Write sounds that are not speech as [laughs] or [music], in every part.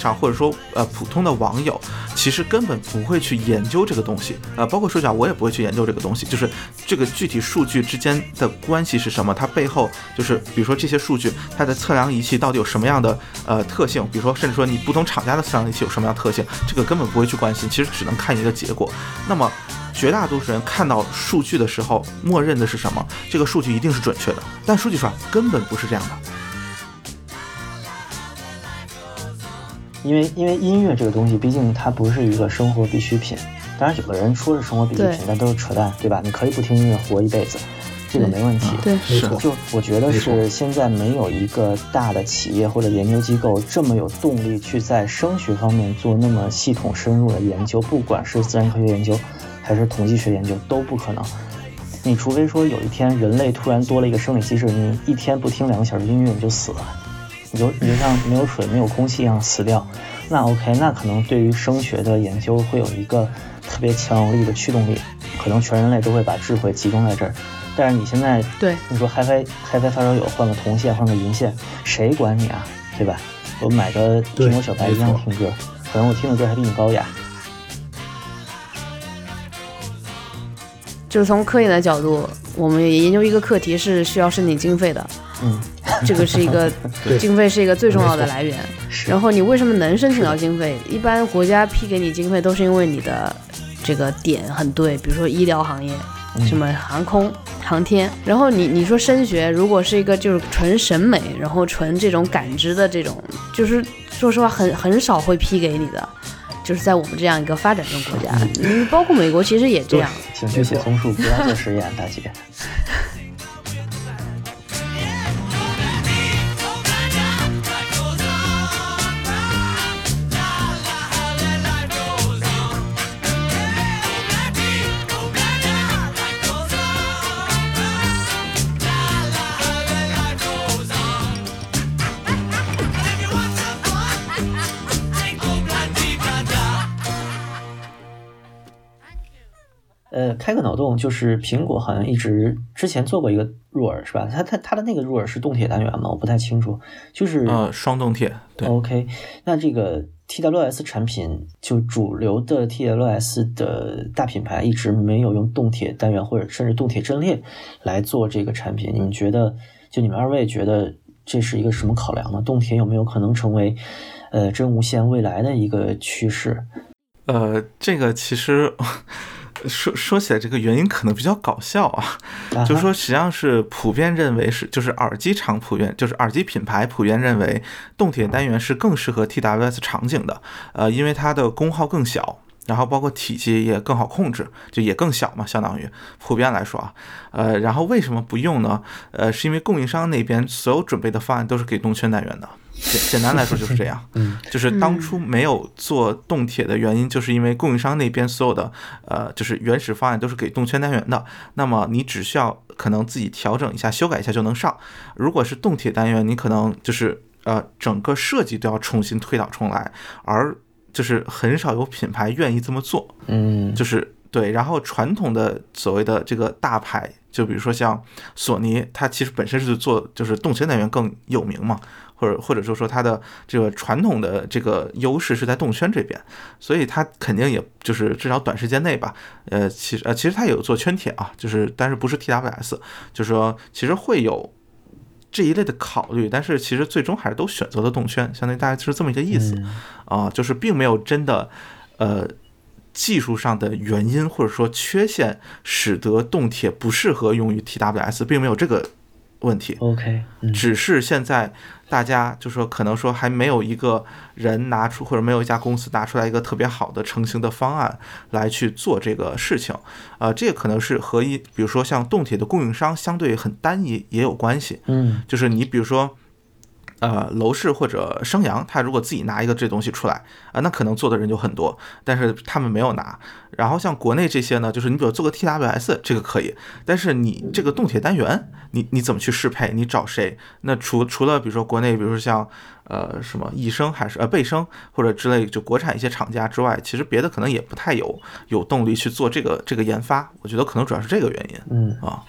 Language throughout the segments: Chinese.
上，或者说呃普通的网友，其实根本不会去研究这个东西，呃，包括说讲我也不会去研究这个东西，就是这个具体数据之间的关系是什么，它背后就是比如说这些数据它的测量仪器到底有什么样的呃特性，比如说甚至说你不同厂家的测量仪器有什么样的特性，这个根本不会去关心，其实只能看一个结果。那么绝大多数人看到数据的时候，默认的是什么？这个数据一定是准确的，但数据上根本不是这样的。因为因为音乐这个东西，毕竟它不是一个生活必需品。当然，有的人说是生活必需品，但都是扯淡，对吧？你可以不听音乐活一辈子，这个没问题。对，没错就我觉得是现在没有一个大的企业或者研究机构这么有动力去在声学方面做那么系统深入的研究，不管是自然科学研究还是统计学研究都不可能。你除非说有一天人类突然多了一个生理机制，你一天不听两个小时音乐你就死了。你就你就像没有水、没有空气一样死掉，那 OK，那可能对于声学的研究会有一个特别强有力的驱动力，可能全人类都会把智慧集中在这儿。但是你现在对你说 HiFi HiFi 发烧友换个铜线换个银线，谁管你啊？对吧？我买个苹果小白一样听歌，可能我听的歌还比你高雅。就是从科研的角度，我们研究一个课题是需要申请经费的。嗯。[laughs] 这个是一个经费，是一个最重要的来源。然后你为什么能申请到经费？一般国家批给你经费都是因为你的这个点很对，比如说医疗行业，什么航空航天。然后你你说升学，如果是一个就是纯审美，然后纯这种感知的这种，就是说实话很很少会批给你的。就是在我们这样一个发展中国家，[laughs] 嗯，包括美国其实也这样。请去写松树，不要做实验，大姐。开个脑洞，就是苹果好像一直之前做过一个入耳，是吧？它它它的那个入耳是动铁单元吗？我不太清楚。就是呃，双动铁。对。OK，那这个 TWS 产品就主流的 TWS 的大品牌一直没有用动铁单元或者甚至动铁阵列来做这个产品。你们觉得，就你们二位觉得这是一个什么考量呢？动铁有没有可能成为呃真无线未来的一个趋势？呃，这个其实。说说起来，这个原因可能比较搞笑啊，就是说实际上是普遍认为是，就是耳机厂普遍，就是耳机品牌普遍认为动铁单元是更适合 TWS 场景的，呃，因为它的功耗更小，然后包括体积也更好控制，就也更小嘛，相当于普遍来说啊，呃，然后为什么不用呢？呃，是因为供应商那边所有准备的方案都是给动圈单元的。简简单来说就是这样，[laughs] 嗯，就是当初没有做动铁的原因，就是因为供应商那边所有的呃，就是原始方案都是给动圈单元的，那么你只需要可能自己调整一下、修改一下就能上。如果是动铁单元，你可能就是呃，整个设计都要重新推倒重来，而就是很少有品牌愿意这么做，嗯，就是对。然后传统的所谓的这个大牌，就比如说像索尼，它其实本身是做就是动圈单元更有名嘛。或者或者说说它的这个传统的这个优势是在动圈这边，所以它肯定也就是至少短时间内吧，呃，其实呃其实它也有做圈铁啊，就是但是不是 TWS，就是说其实会有这一类的考虑，但是其实最终还是都选择了动圈，相当于大概就是这么一个意思啊，就是并没有真的呃技术上的原因或者说缺陷使得动铁不适合用于 TWS，并没有这个问题。OK，只是现在。大家就说，可能说还没有一个人拿出，或者没有一家公司拿出来一个特别好的成型的方案来去做这个事情，呃，这个可能是和一，比如说像动铁的供应商相对很单一也有关系，嗯，就是你比如说。呃，楼市或者升阳，他如果自己拿一个这东西出来啊，那可能做的人就很多，但是他们没有拿。然后像国内这些呢，就是你比如做个 TWS 这个可以，但是你这个动铁单元，你你怎么去适配？你找谁？那除除了比如说国内，比如说像呃什么易生还是呃倍生或者之类，就国产一些厂家之外，其实别的可能也不太有有动力去做这个这个研发。我觉得可能主要是这个原因。嗯啊。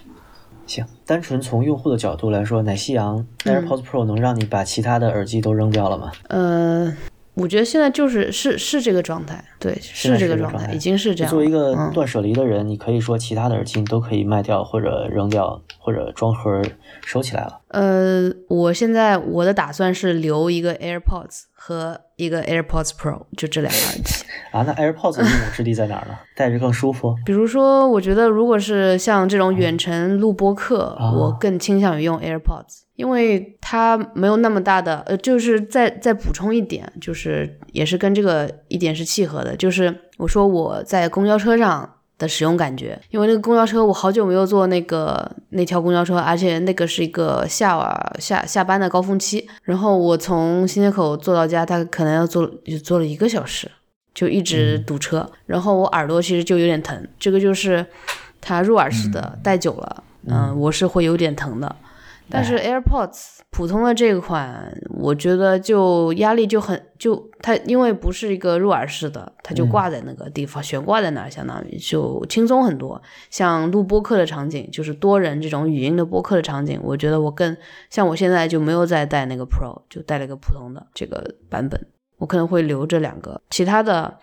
行，单纯从用户的角度来说，奶昔羊 AirPods Pro 能让你把其他的耳机都扔掉了吗？呃，我觉得现在就是是是这个状态，对，是这个状态，已经是这样。作为一个断舍离的人，你可以说其他的耳机你都可以卖掉或者扔掉或者装盒收起来了。呃，我现在我的打算是留一个 AirPods 和一个 AirPods Pro，就这两个耳机。[laughs] 啊，那 AirPods 的应用之地在哪儿呢？[laughs] 戴着更舒服。比如说，我觉得如果是像这种远程录播课，我更倾向于用 AirPods。因为它没有那么大的，呃，就是再再补充一点，就是也是跟这个一点是契合的，就是我说我在公交车上的使用感觉，因为那个公交车我好久没有坐那个那条公交车，而且那个是一个下晚下下班的高峰期，然后我从新街口坐到家，大概可能要坐就坐了一个小时，就一直堵车，然后我耳朵其实就有点疼，这个就是它入耳式的戴久了，嗯，我是会有点疼的。但是 AirPods 普通的这款，我觉得就压力就很就它，因为不是一个入耳式的，它就挂在那个地方，悬挂在那儿，相当于就轻松很多。像录播客的场景，就是多人这种语音的播客的场景，我觉得我更像我现在就没有再带那个 Pro，就带了一个普通的这个版本，我可能会留这两个，其他的，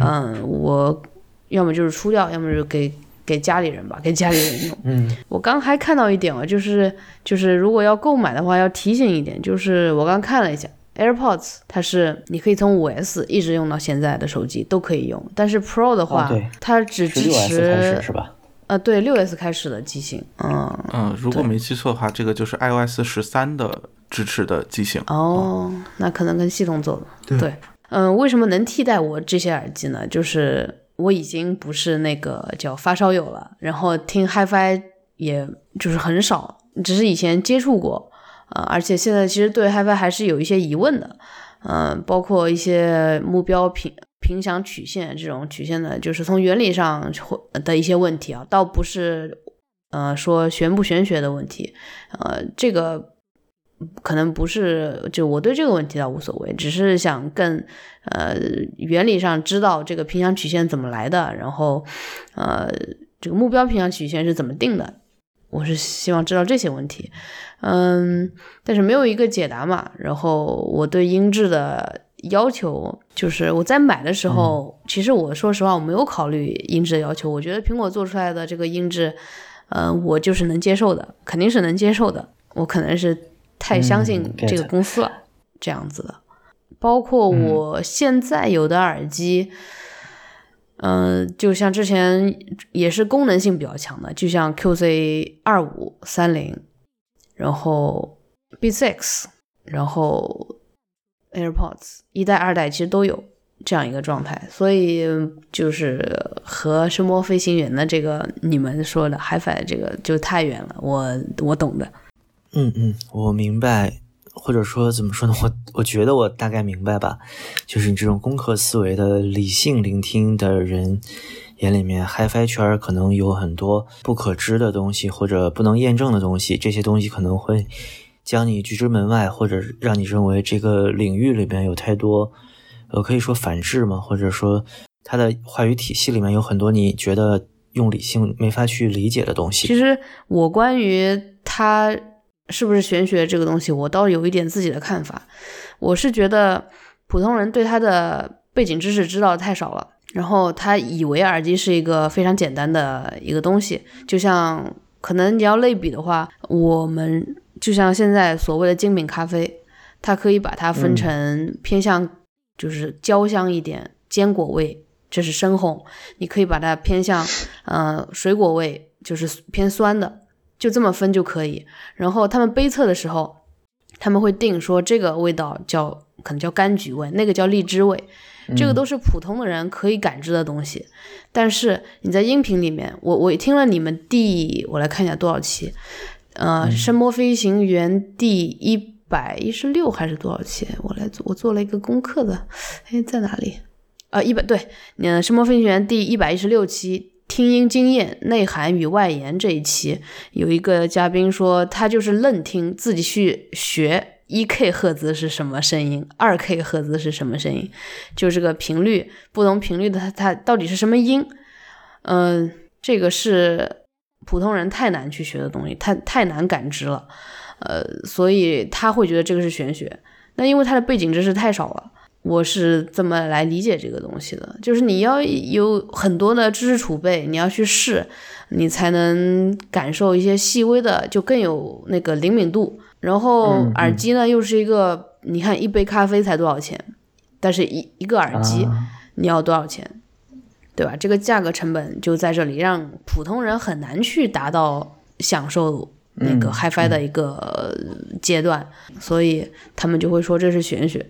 嗯，我要么就是出掉，要么就给。给家里人吧，[laughs] 给家里人用。嗯，我刚还看到一点啊，就是就是如果要购买的话，要提醒一点，就是我刚看了一下，AirPods 它是你可以从五 S 一直用到现在的手机都可以用，但是 Pro 的话，它只支持是吧？呃，对，六 S 开始的机型。嗯嗯，如果没记错的话，这个就是 iOS 十三的支持的机型。哦，那可能跟系统走了。对，嗯，为什么能替代我这些耳机呢？就是。我已经不是那个叫发烧友了，然后听 HiFi 也就是很少，只是以前接触过，呃，而且现在其实对 HiFi 还是有一些疑问的，嗯，包括一些目标频频响曲线这种曲线的，就是从原理上的一些问题啊，倒不是呃说玄不玄学的问题，呃，这个。可能不是，就我对这个问题倒无所谓，只是想更呃原理上知道这个平响曲线怎么来的，然后呃这个目标平响曲线是怎么定的，我是希望知道这些问题，嗯，但是没有一个解答嘛。然后我对音质的要求就是我在买的时候，其实我说实话我没有考虑音质的要求，我觉得苹果做出来的这个音质，嗯，我就是能接受的，肯定是能接受的，我可能是。太相信这个公司了，这样子的，包括我现在有的耳机，嗯，就像之前也是功能性比较强的，就像 QC 二五三零，然后 Beats X，然后 AirPods 一代二代其实都有这样一个状态，所以就是和声波飞行员的这个你们说的 HiFi 这个就太远了，我我懂的。嗯嗯，我明白，或者说怎么说呢？我我觉得我大概明白吧。就是你这种工科思维的理性聆听的人眼里面，HiFi 圈可能有很多不可知的东西，或者不能验证的东西。这些东西可能会将你拒之门外，或者让你认为这个领域里面有太多，呃，可以说反制嘛，或者说它的话语体系里面有很多你觉得用理性没法去理解的东西。其实我关于它。是不是玄学这个东西，我倒有一点自己的看法。我是觉得普通人对它的背景知识知道的太少了，然后他以为耳机是一个非常简单的一个东西。就像可能你要类比的话，我们就像现在所谓的精品咖啡，它可以把它分成偏向就是焦香一点、坚果味，这是深烘；你可以把它偏向呃水果味，就是偏酸的。就这么分就可以，然后他们杯测的时候，他们会定说这个味道叫可能叫柑橘味，那个叫荔枝味，这个都是普通的人可以感知的东西。但是你在音频里面，我我听了你们第我来看一下多少期，呃，声波飞行员第一百一十六还是多少期？我来做我做了一个功课的，哎，在哪里？呃，一百对，嗯，声波飞行员第一百一十六期。听音经验、内涵与外延这一期，有一个嘉宾说，他就是愣听，自己去学一 K 赫兹是什么声音，二 K 赫兹是什么声音，就这个频率不同频率的它它到底是什么音？嗯，这个是普通人太难去学的东西，太太难感知了，呃，所以他会觉得这个是玄学。那因为他的背景知识太少了。我是这么来理解这个东西的，就是你要有很多的知识储备，你要去试，你才能感受一些细微的，就更有那个灵敏度。然后耳机呢，又是一个，你看一杯咖啡才多少钱，但是一一个耳机你要多少钱，对吧？这个价格成本就在这里，让普通人很难去达到享受那个 HiFi 的一个阶段，所以他们就会说这是玄学。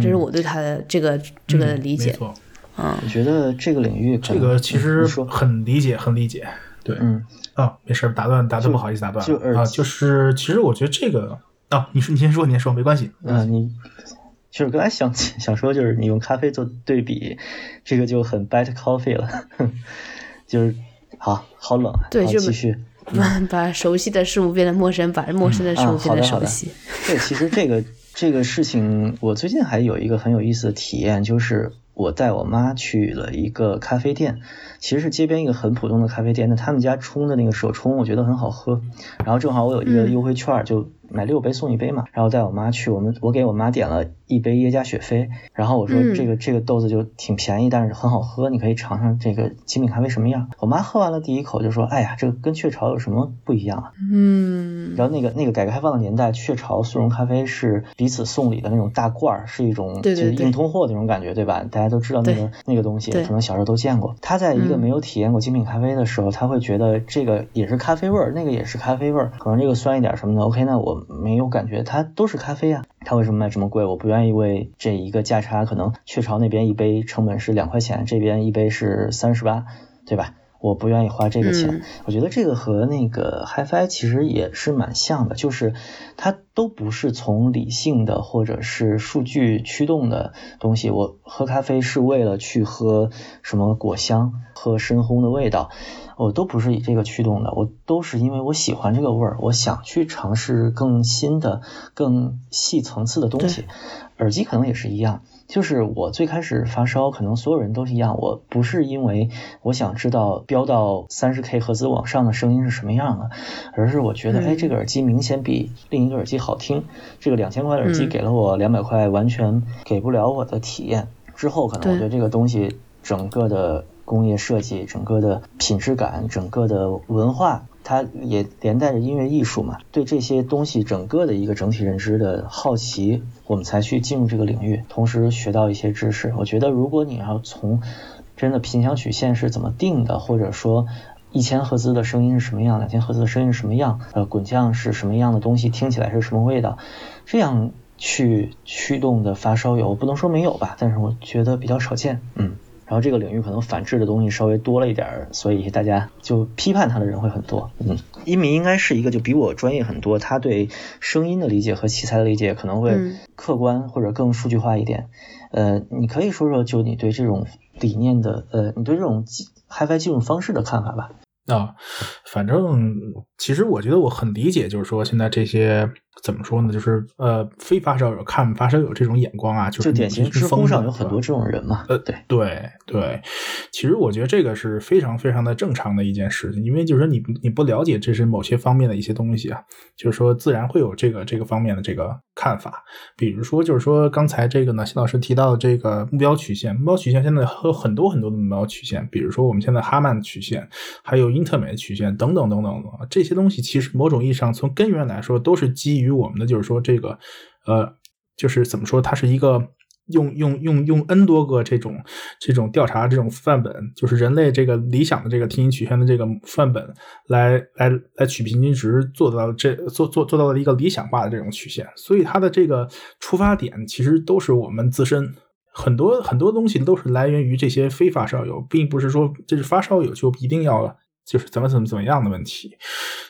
这是我对他的这个这个理解。没错，嗯，我觉得这个领域这个其实很理解，很理解。对，嗯，啊，没事，打断，打断，不好意思，打断啊，就是其实我觉得这个啊，你说，你先说，你先说，没关系。嗯，你就是刚才想想说，就是你用咖啡做对比，这个就很 bad coffee 了，[laughs] 就是好好冷啊。对，就继续把熟悉的事物变得陌生，把陌生的事物变得熟悉。对，其实这个。这个事情，我最近还有一个很有意思的体验，就是我带我妈去了一个咖啡店，其实是街边一个很普通的咖啡店，那他们家冲的那个手冲，我觉得很好喝，然后正好我有一个优惠券，就。买六杯送一杯嘛，然后带我妈去，我们我给我妈点了一杯耶加雪菲，然后我说这个这个豆子就挺便宜，但是很好喝，你可以尝尝这个精品咖啡什么样。我妈喝完了第一口就说，哎呀，这个跟雀巢有什么不一样啊？嗯，然后那个那个改革开放的年代，雀巢速溶咖啡是彼此送礼的那种大罐儿，是一种就是硬通货那种感觉，对吧？大家都知道那个那个东西，可能小时候都见过。他在一个没有体验过精品咖啡的时候，他会觉得这个也是咖啡味儿，那个也是咖啡味儿，可能这个酸一点什么的。OK，那我。没有感觉，它都是咖啡啊，它为什么卖这么贵？我不愿意为这一个价差，可能雀巢那边一杯成本是两块钱，这边一杯是三十八，对吧？我不愿意花这个钱。我觉得这个和那个 HiFi 其实也是蛮像的，就是它都不是从理性的或者是数据驱动的东西。我喝咖啡是为了去喝什么果香，喝深烘的味道。我都不是以这个驱动的，我都是因为我喜欢这个味儿，我想去尝试更新的、更细层次的东西。耳机可能也是一样，就是我最开始发烧，可能所有人都是一样，我不是因为我想知道飙到三十 K 赫兹往上的声音是什么样的，而是我觉得，哎，这个耳机明显比另一个耳机好听。这个两千块的耳机给了我两百块完全给不了我的体验。之后可能我对这个东西整个的。工业设计整个的品质感，整个的文化，它也连带着音乐艺术嘛。对这些东西整个的一个整体认知的好奇，我们才去进入这个领域，同时学到一些知识。我觉得，如果你要从真的频响曲线是怎么定的，或者说一千赫兹的声音是什么样，两千赫兹的声音是什么样，呃，滚降是什么样的东西，听起来是什么味道，这样去驱动的发烧友，不能说没有吧，但是我觉得比较少见，嗯。然后这个领域可能反制的东西稍微多了一点儿，所以大家就批判他的人会很多。嗯，一鸣应该是一个就比我专业很多，他对声音的理解和器材的理解可能会客观或者更数据化一点。呃，你可以说说就你对这种理念的，呃，你对这种 HiFi 技术方式的看法吧。啊，反正其实我觉得我很理解，就是说现在这些。怎么说呢？就是呃，非发烧友看发烧友这种眼光啊，就是典型知乎上有很多这种人嘛。呃，对对对，其实我觉得这个是非常非常的正常的一件事情，因为就是说你你不了解这是某些方面的一些东西啊，就是说自然会有这个这个方面的这个看法。比如说，就是说刚才这个呢，谢老师提到的这个目标曲线，目标曲线现在有很多很多的目标曲线，比如说我们现在哈曼曲线，还有英特美的曲线等等等等的这些东西，其实某种意义上从根源来说都是基于。我们的就是说这个，呃，就是怎么说，它是一个用用用用 n 多个这种这种调查这种范本，就是人类这个理想的这个听音曲线的这个范本来来来取平均值，做到这做做做到了一个理想化的这种曲线。所以它的这个出发点其实都是我们自身很多很多东西都是来源于这些非发烧友，并不是说这是发烧友就一定要就是怎么怎么怎么样的问题。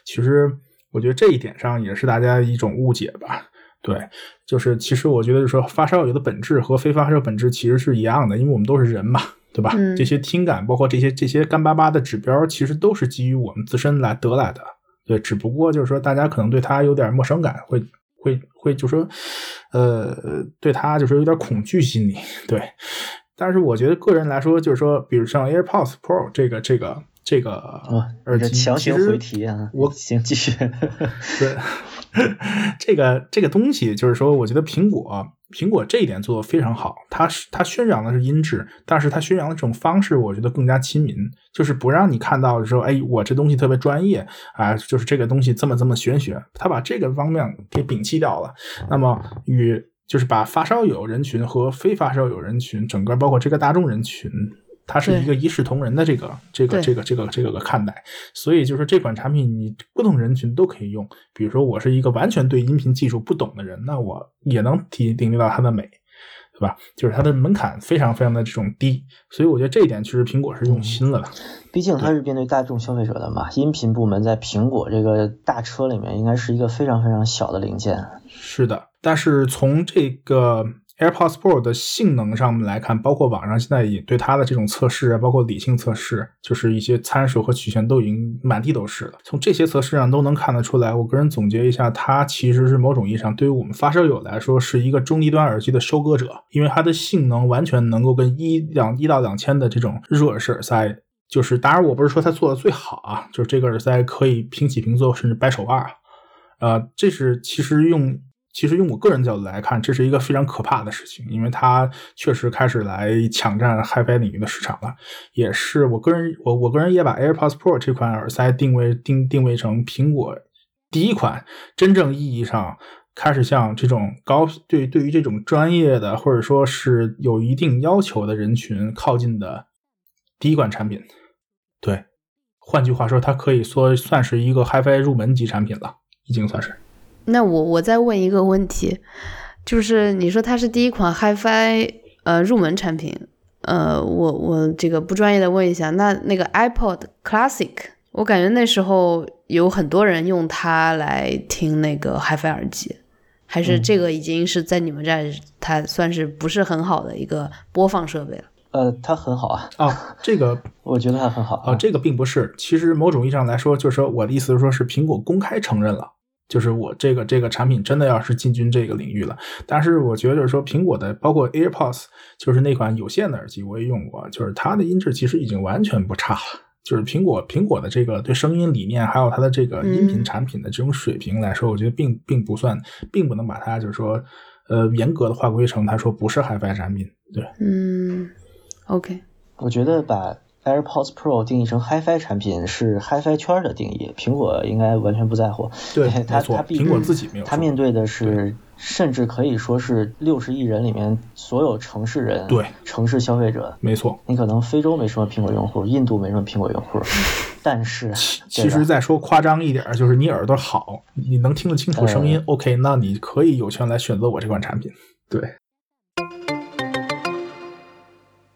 其实。我觉得这一点上也是大家一种误解吧，对，就是其实我觉得就是说发烧友的本质和非发烧友本质其实是一样的，因为我们都是人嘛，对吧？这些听感包括这些这些干巴巴的指标，其实都是基于我们自身来得来的，对，只不过就是说大家可能对它有点陌生感，会会会就说，呃，对它就是有点恐惧心理，对。但是我觉得个人来说，就是说，比如像 AirPods Pro 这个这个。这个耳机强行回题啊！我 [laughs] 行继续。[laughs] 对，这个这个东西就是说，我觉得苹果苹果这一点做的非常好，它是它宣扬的是音质，但是它宣扬的这种方式，我觉得更加亲民，就是不让你看到说，哎，我这东西特别专业啊，就是这个东西这么这么玄学，它把这个方面给摒弃掉了。那么与就是把发烧友人群和非发烧友人群，整个包括这个大众人群。它是一个一视同仁的这个这个这个这个这个个看待，所以就是这款产品你不同人群都可以用。比如说我是一个完全对音频技术不懂的人，那我也能体领略到它的美，对吧？就是它的门槛非常非常的这种低，所以我觉得这一点其实苹果是用心了的。毕竟它是面对大众消费者的嘛，音频部门在苹果这个大车里面应该是一个非常非常小的零件。是的，但是从这个。AirPods Pro 的性能上面来看，包括网上现在也对它的这种测试啊，包括理性测试，就是一些参数和曲线都已经满地都是了。从这些测试上都能看得出来，我个人总结一下，它其实是某种意义上对于我们发烧友来说是一个中低端耳机的收割者，因为它的性能完全能够跟一两一到两千的这种入耳式耳塞，就是当然我不是说它做的最好啊，就是这个耳塞可以平起平坐，甚至掰手腕，呃，这是其实用。其实用我个人角度来看，这是一个非常可怕的事情，因为它确实开始来抢占 HiFi 领域的市场了。也是我个人，我我个人也把 AirPods Pro 这款耳塞定位定定位成苹果第一款真正意义上开始向这种高对对于这种专业的或者说是有一定要求的人群靠近的第一款产品。对，换句话说，它可以说算是一个 HiFi 入门级产品了，已经算是。那我我再问一个问题，就是你说它是第一款 HiFi 呃入门产品，呃，我我这个不专业的问一下，那那个 iPod Classic，我感觉那时候有很多人用它来听那个 HiFi 耳机，还是这个已经是在你们这儿它算是不是很好的一个播放设备了？呃，它很好啊。啊，这个我觉得它很好啊。这个并不是，其实某种意义上来说，就是说我的意思是说，是苹果公开承认了。就是我这个这个产品真的要是进军这个领域了，但是我觉得就是说苹果的包括 AirPods，就是那款有线的耳机我也用过，就是它的音质其实已经完全不差了。就是苹果苹果的这个对声音理念，还有它的这个音频产品的这种水平来说，我觉得并并不算，并不能把它就是说呃严格的划归成它说不是 HiFi 产品。对，嗯，OK，我觉得把。AirPods Pro 定义成 HiFi 产品是 HiFi 圈的定义，苹果应该完全不在乎。对，[laughs] 它它苹果自己没有。他面对的是，甚至可以说是六十亿人里面所有城市人，对，城市消费者。没错。你可能非洲没什么苹果用户，印度没什么苹果用户，[laughs] 但是其实再说夸张一点，就是你耳朵好，你能听得清楚声音，OK，那你可以有权来选择我这款产品。对。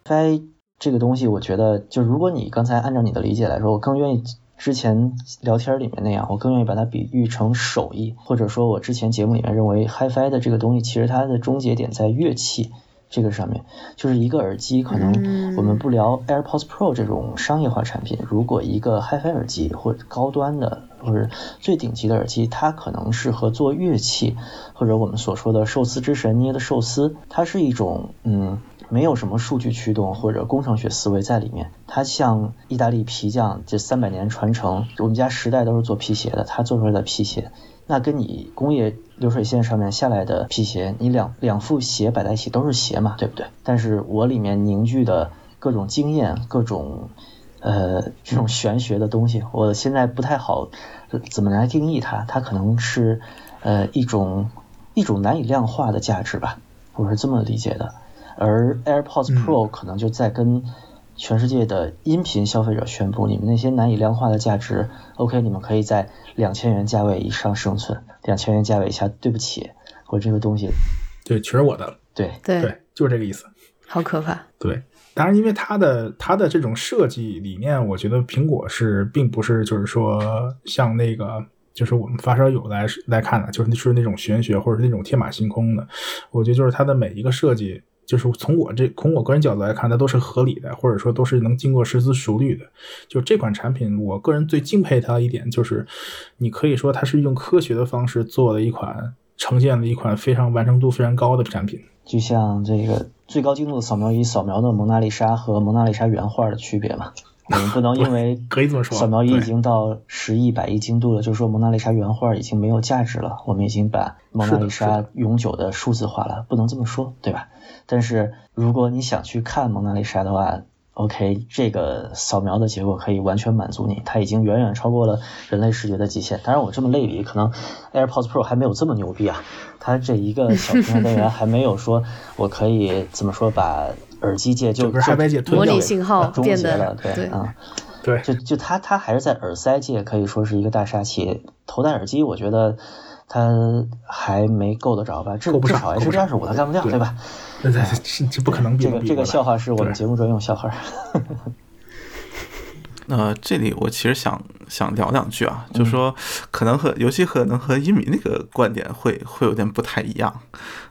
该。这个东西，我觉得，就如果你刚才按照你的理解来说，我更愿意之前聊天里面那样，我更愿意把它比喻成手艺，或者说，我之前节目里面认为，HiFi 的这个东西，其实它的终结点在乐器。这个上面，就是一个耳机，可能我们不聊 AirPods Pro 这种商业化产品，如果一个 HiFi 耳机或者高端的或者最顶级的耳机，它可能适合做乐器，或者我们所说的寿司之神捏的寿司，它是一种嗯。没有什么数据驱动或者工程学思维在里面，它像意大利皮匠这三百年传承，我们家十代都是做皮鞋的，他做出来的皮鞋，那跟你工业流水线上面下来的皮鞋，你两两副鞋摆在一起都是鞋嘛，对不对？但是我里面凝聚的各种经验，各种呃这种玄学的东西，我现在不太好怎么来定义它，它可能是呃一种一种难以量化的价值吧，我是这么理解的。而 AirPods Pro 可能就在跟全世界的音频消费者宣布，你们那些难以量化的价值，OK，你们可以在两千元价位以上生存，两千元价位以下，对不起，我这个东西，对，全是我的，对对对，就是这个意思，好可怕，对，当然，因为它的它的这种设计理念，我觉得苹果是并不是就是说像那个。就是我们发烧友来来看的，就是是那种玄学或者是那种天马行空的。我觉得就是它的每一个设计，就是从我这从我个人角度来看，它都是合理的，或者说都是能经过深思熟虑的。就这款产品，我个人最敬佩它一点就是，你可以说它是用科学的方式做的一款呈现了一款非常完成度非常高的产品。就像这个最高精度的扫描仪扫描的蒙娜丽莎和蒙娜丽莎原画的区别嘛。我们不能因为 [laughs] 可以这么说，扫描仪已经到十亿、百亿精度了，就说蒙娜丽莎原画已经没有价值了。我们已经把蒙娜丽莎永久的数字化了，不能这么说，对吧？但是如果你想去看蒙娜丽莎的话，OK，这个扫描的结果可以完全满足你，它已经远远超过了人类视觉的极限。当然，我这么类比，可能 AirPods Pro 还没有这么牛逼啊，它这一个小平台 [laughs] 单元还没有说我可以怎么说把耳机界就模拟信号变得了，对啊，对，就就它它还是在耳塞界可以说是一个大杀器，头戴耳机我觉得。它还没够得着吧？至至少 H 二十五它干不掉，对吧？这这不可能。这个这个笑话是我们节目专用笑话。[laughs] 那这里我其实想想聊两句啊，就说可能和尤其可能和一米那个观点会会有点不太一样。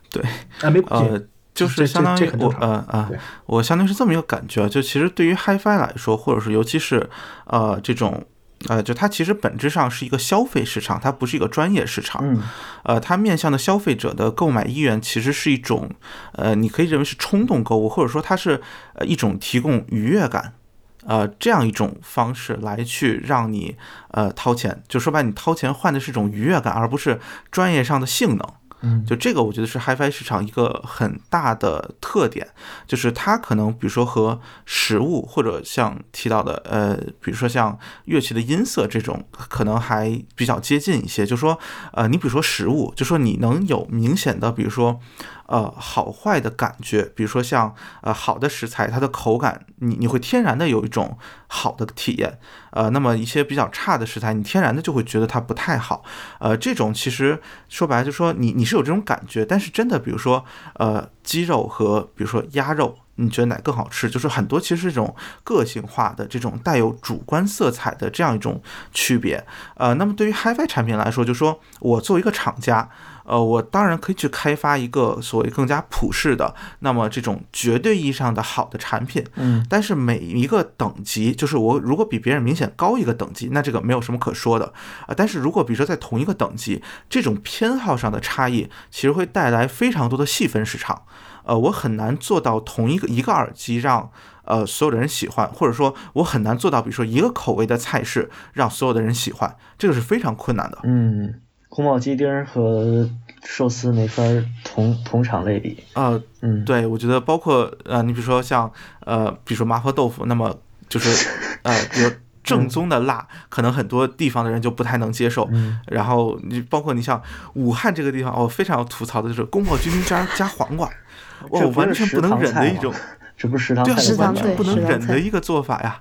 对，呃，就是相当于我呃啊，我相当于是这么一个感觉，就其实对于 HiFi 来说，或者是尤其是呃这种。呃，就它其实本质上是一个消费市场，它不是一个专业市场。嗯，呃，它面向的消费者的购买意愿其实是一种，呃，你可以认为是冲动购物，或者说它是呃一种提供愉悦感，呃，这样一种方式来去让你呃掏钱，就说白，你掏钱换的是一种愉悦感，而不是专业上的性能。嗯，就这个，我觉得是 HiFi 市场一个很大的特点，就是它可能，比如说和实物或者像提到的，呃，比如说像乐器的音色这种，可能还比较接近一些。就说，呃，你比如说实物，就说你能有明显的，比如说。呃，好坏的感觉，比如说像呃好的食材，它的口感，你你会天然的有一种好的体验。呃，那么一些比较差的食材，你天然的就会觉得它不太好。呃，这种其实说白了就说你你是有这种感觉，但是真的，比如说呃鸡肉和比如说鸭肉，你觉得哪更好吃？就是很多其实是这种个性化的这种带有主观色彩的这样一种区别。呃，那么对于 HiFi 产品来说，就说我作为一个厂家。呃，我当然可以去开发一个所谓更加普世的，那么这种绝对意义上的好的产品。嗯，但是每一个等级，就是我如果比别人明显高一个等级，那这个没有什么可说的啊。但是如果比如说在同一个等级，这种偏好上的差异，其实会带来非常多的细分市场。呃，我很难做到同一个一个耳机让呃所有的人喜欢，或者说我很难做到，比如说一个口味的菜式让所有的人喜欢，这个是非常困难的。嗯。宫保鸡丁和寿司没法同同场类比啊，嗯，对，我觉得包括呃，你比如说像呃，比如说麻婆豆腐，那么就是呃，有正宗的辣，可能很多地方的人就不太能接受。然后你包括你像武汉这个地方，我非常要吐槽的就是宫保鸡丁加加黄瓜，我完全不能忍的一种。这不是食堂菜，是完全不能忍的一个做法呀！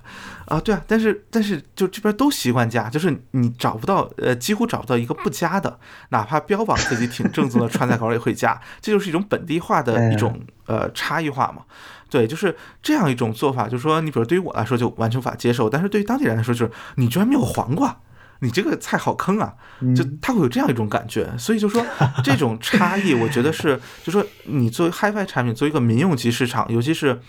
啊，对啊，但是但是就这边都习惯加，就是你找不到呃，几乎找不到一个不加的，哪怕标榜自己挺正宗的川菜馆也会加，这就是一种本地化的一种呃差异化嘛。对，就是这样一种做法，就是说你比如对于我来说就完全无法接受，但是对于当地人来说就是你居然没有黄瓜。你这个菜好坑啊，就他会有这样一种感觉，所以就说这种差异，我觉得是，就说你作为 HiFi 产品，作为一个民用级市场，尤其是，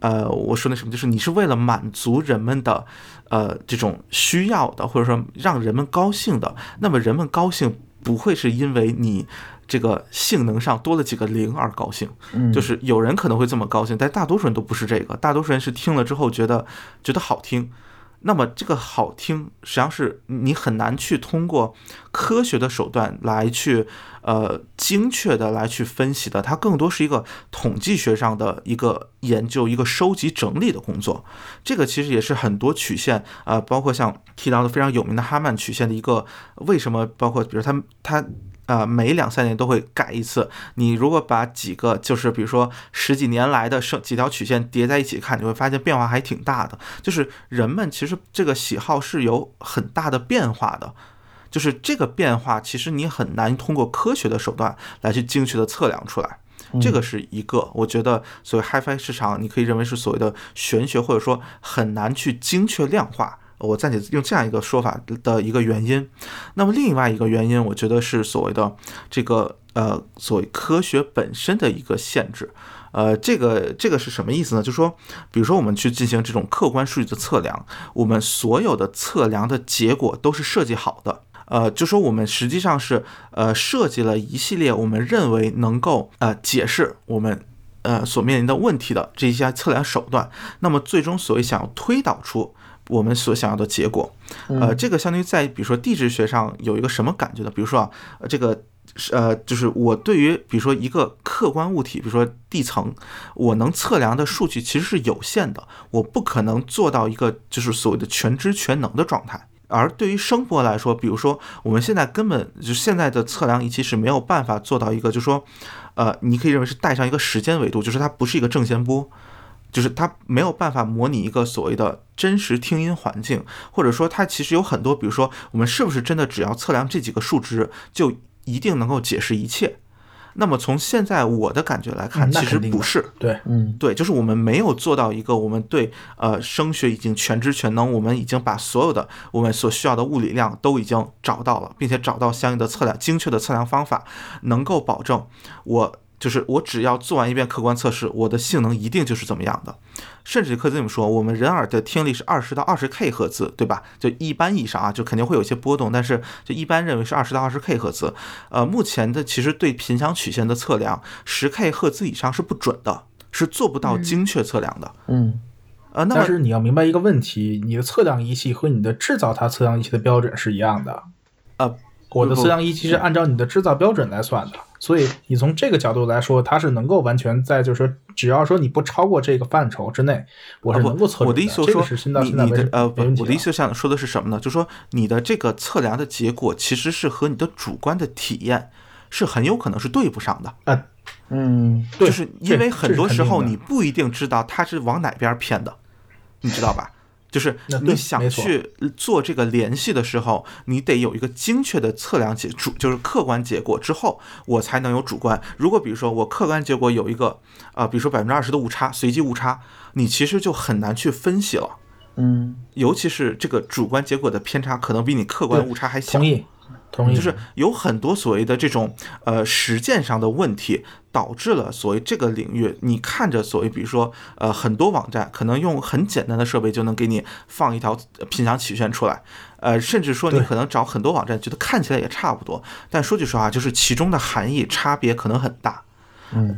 呃，我说那什么，就是你是为了满足人们的，呃，这种需要的，或者说让人们高兴的，那么人们高兴不会是因为你这个性能上多了几个零而高兴，就是有人可能会这么高兴，但大多数人都不是这个，大多数人是听了之后觉得觉得好听。那么这个好听，实际上是你很难去通过科学的手段来去，呃，精确的来去分析的。它更多是一个统计学上的一个研究，一个收集整理的工作。这个其实也是很多曲线，呃，包括像提到的非常有名的哈曼曲线的一个为什么，包括比如它它。啊，每两三年都会改一次。你如果把几个，就是比如说十几年来的生几条曲线叠在一起看，你会发现变化还挺大的。就是人们其实这个喜好是有很大的变化的，就是这个变化其实你很难通过科学的手段来去精确的测量出来。这个是一个，我觉得所谓 HiFi 市场，你可以认为是所谓的玄学，或者说很难去精确量化。我暂且用这样一个说法的一个原因，那么另外一个原因，我觉得是所谓的这个呃，所谓科学本身的一个限制。呃，这个这个是什么意思呢？就是说，比如说我们去进行这种客观数据的测量，我们所有的测量的结果都是设计好的。呃，就说我们实际上是呃设计了一系列我们认为能够呃解释我们呃所面临的问题的这一些测量手段。那么最终所谓想要推导出。我们所想要的结果。呃，这个相当于在比如说地质学上有一个什么感觉呢？比如说啊，这个呃，就是我对于比如说一个客观物体，比如说地层，我能测量的数据其实是有限的，我不可能做到一个就是所谓的全知全能的状态。而对于声波来说，比如说我们现在根本就现在的测量仪器是没有办法做到一个，就是说，呃，你可以认为是带上一个时间维度，就是它不是一个正弦波，就是它没有办法模拟一个所谓的真实听音环境，或者说它其实有很多，比如说我们是不是真的只要测量这几个数值就一定能够解释一切？那么从现在我的感觉来看，其实不是，对，嗯，对，就是我们没有做到一个我们对呃声学已经全知全能，我们已经把所有的我们所需要的物理量都已经找到了，并且找到相应的测量精确的测量方法，能够保证我。就是我只要做完一遍客观测试，我的性能一定就是怎么样的。甚至可以这么说，我们人耳的听力是二十到二十 K 赫兹，对吧？就一般意义上啊，就肯定会有一些波动，但是就一般认为是二十到二十 K 赫兹。呃，目前的其实对频响曲线的测量，十 K 赫兹以上是不准的，是做不到精确测量的。嗯，呃，那但是你要明白一个问题，你的测量仪器和你的制造它测量仪器的标准是一样的。呃，我的测量仪器是按照你的制造标准来算的。所以你从这个角度来说，它是能够完全在，就是说，只要说你不超过这个范畴之内，我是能够测我的意思说，你你的呃，我的意思想说的是什么呢？就是说，你的这个测量的结果其实是和你的主观的体验是很有可能是对不上的。嗯，嗯，就是因为很多时候你不一定知道它是往哪边偏的，你知道吧？就是你想去做这个联系的时候，你得有一个精确的测量结主，就是客观结果之后，我才能有主观。如果比如说我客观结果有一个啊，比如说百分之二十的误差，随机误差，你其实就很难去分析了。嗯，尤其是这个主观结果的偏差可能比你客观误差还小。同意。就是有很多所谓的这种呃实践上的问题，导致了所谓这个领域，你看着所谓比如说呃很多网站可能用很简单的设备就能给你放一条频响曲线出来，呃甚至说你可能找很多网站觉得看起来也差不多，但说句实话，就是其中的含义差别可能很大。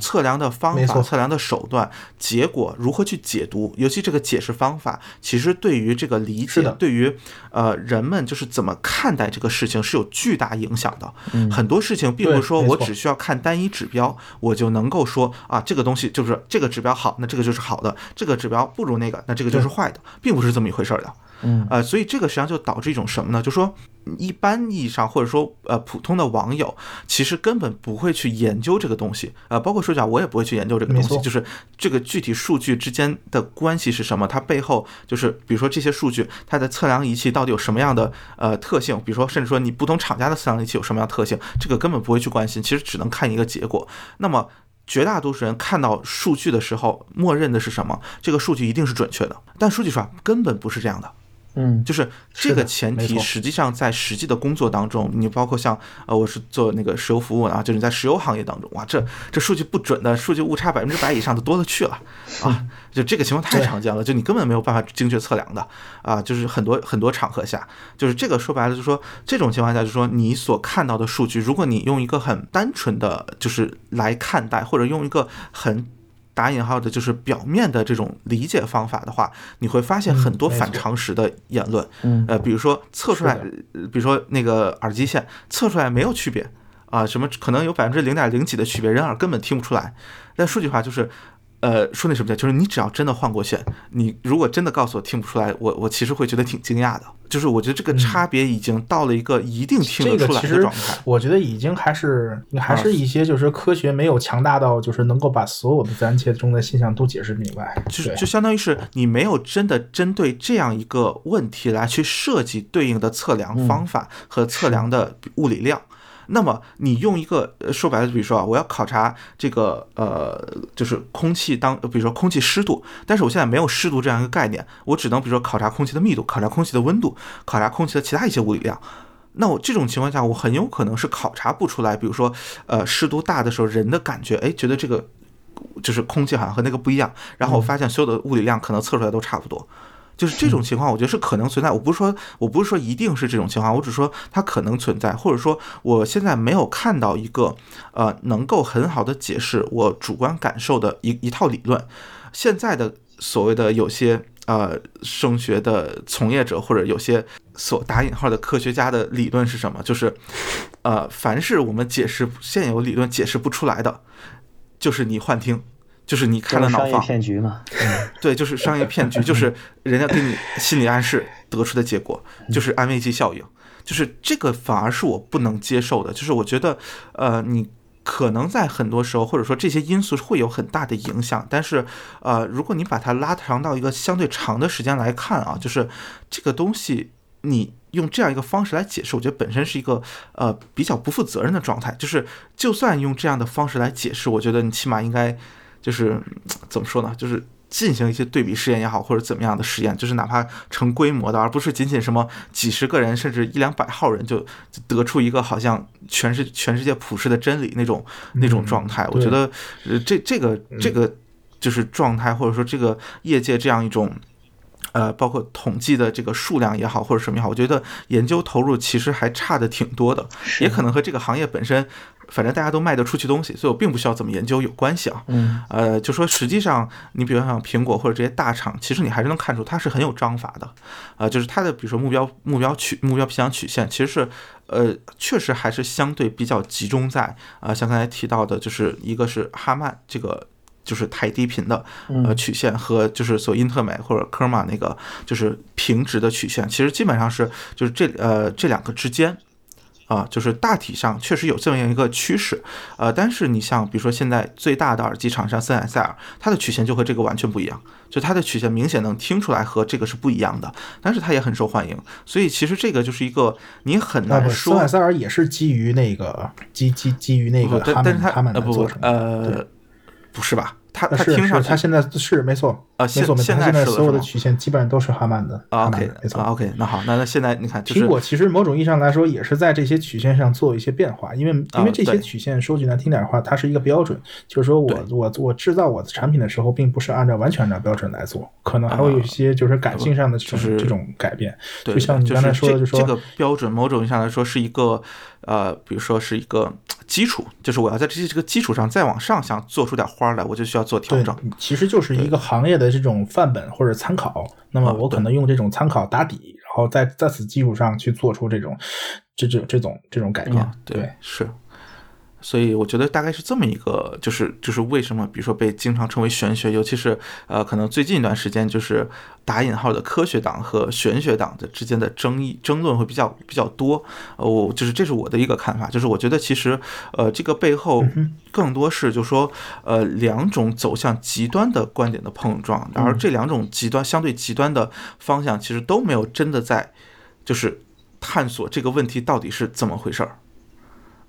测量的方法、测量的手段、结果如何去解读，尤其这个解释方法，其实对于这个理解，对于呃人们就是怎么看待这个事情是有巨大影响的。很多事情并不是说我只需要看单一指标，我就能够说啊这个东西就是这个指标好，那这个就是好的；这个指标不如那个，那这个就是坏的，并不是这么一回事儿的。嗯，呃，所以这个实际上就导致一种什么呢？就说一般意义上或者说呃普通的网友其实根本不会去研究这个东西，呃，包括说句我也不会去研究这个东西，就是这个具体数据之间的关系是什么？它背后就是比如说这些数据它的测量仪器到底有什么样的呃特性？比如说甚至说你不同厂家的测量仪器有什么样特性？这个根本不会去关心，其实只能看一个结果。那么绝大多数人看到数据的时候，默认的是什么？这个数据一定是准确的，但数据上根本不是这样的。嗯，就是这个前提，实际上在实际的工作当中，你包括像呃，我是做那个石油服务啊，就是在石油行业当中，哇，这这数据不准的数据误差百分之百以上的多了去了 [laughs] 啊，就这个情况太常见了，就你根本没有办法精确测量的啊，就是很多很多场合下，就是这个说白了，就是说这种情况下，就是说你所看到的数据，如果你用一个很单纯的就是来看待，或者用一个很。打引号的就是表面的这种理解方法的话，你会发现很多反常识的言论。呃，比如说测出来，比如说那个耳机线测出来没有区别啊，什么可能有百分之零点零几的区别，人耳根本听不出来。但说句话就是。呃，说那什么叫，就是你只要真的换过线，你如果真的告诉我听不出来，我我其实会觉得挺惊讶的。就是我觉得这个差别已经到了一个一定听得出来的状态。我觉得已经还是还是一些就是科学没有强大到就是能够把所有的自然界中的现象都解释明白。就是就相当于是你没有真的针对这样一个问题来去设计对应的测量方法和测量的物理量。那么你用一个说白了，比如说啊，我要考察这个呃，就是空气当，比如说空气湿度，但是我现在没有湿度这样一个概念，我只能比如说考察空气的密度，考察空气的温度，考察空气的其他一些物理量。那我这种情况下，我很有可能是考察不出来，比如说呃湿度大的时候人的感觉，哎，觉得这个就是空气好像和那个不一样，然后我发现所有的物理量可能测出来都差不多。就是这种情况，我觉得是可能存在。我不是说，我不是说一定是这种情况，我只说它可能存在，或者说我现在没有看到一个呃能够很好的解释我主观感受的一一套理论。现在的所谓的有些呃声学的从业者或者有些所打引号的科学家的理论是什么？就是呃，凡是我们解释现有理论解释不出来的，就是你幻听，就是你开了脑放，骗局嘛。对，就是商业骗局，就是人家给你心理暗示得出的结果，就是安慰剂效应，就是这个反而是我不能接受的，就是我觉得呃你。可能在很多时候，或者说这些因素会有很大的影响，但是，呃，如果你把它拉长到一个相对长的时间来看啊，就是这个东西，你用这样一个方式来解释，我觉得本身是一个呃比较不负责任的状态。就是就算用这样的方式来解释，我觉得你起码应该就是怎么说呢？就是。进行一些对比试验也好，或者怎么样的实验，就是哪怕成规模的，而不是仅仅什么几十个人，甚至一两百号人就得出一个好像全是全世界普世的真理那种那种状态。我觉得，呃，这这个这个就是状态，或者说这个业界这样一种，呃，包括统计的这个数量也好，或者什么也好，我觉得研究投入其实还差的挺多的，也可能和这个行业本身。反正大家都卖得出去东西，所以我并不需要怎么研究有关系啊。嗯，呃，就说实际上，你比如像苹果或者这些大厂，其实你还是能看出它是很有章法的，呃，就是它的比如说目标目标曲目标偏向曲线，其实是呃确实还是相对比较集中在啊，像刚才提到的，就是一个是哈曼这个就是太低频的呃曲线和就是所因特美或者科尔玛那个就是平直的曲线，其实基本上是就是这呃这两个之间。啊，就是大体上确实有这么样一个趋势，呃，但是你像比如说现在最大的耳机厂商森海塞尔，它的曲线就和这个完全不一样，就它的曲线明显能听出来和这个是不一样的，但是它也很受欢迎，所以其实这个就是一个你很难说。森海塞尔也是基于那个基基基于那个哈曼哈曼的不呃，不是吧？他他听上去，他现在是没错啊，没错，现在所有的曲线基本上都是哈曼的啊，OK，没错，OK，那好，那那现在你看，苹果其实某种意义上来说也是在这些曲线上做一些变化，因为因为这些曲线说句难听点的话，它是一个标准，就是说我我我制造我的产品的时候，并不是按照完全按照标准来做，可能还会有一些就是感性上的就是这种改变，就像你刚才说的，就说这个标准某种意义上来说是一个呃，比如说是一个。基础就是我要在这些这个基础上再往上想做出点花来，我就需要做调整。其实就是一个行业的这种范本或者参考。那么我可能用这种参考打底，然后在在此基础上去做出这种这这这种这种改变。对，是。所以我觉得大概是这么一个，就是就是为什么，比如说被经常称为玄学，尤其是呃，可能最近一段时间，就是打引号的科学党和玄学党的之间的争议争论会比较比较多。呃，我就是这是我的一个看法，就是我觉得其实呃，这个背后更多是就说呃两种走向极端的观点的碰撞，而这两种极端相对极端的方向，其实都没有真的在就是探索这个问题到底是怎么回事儿。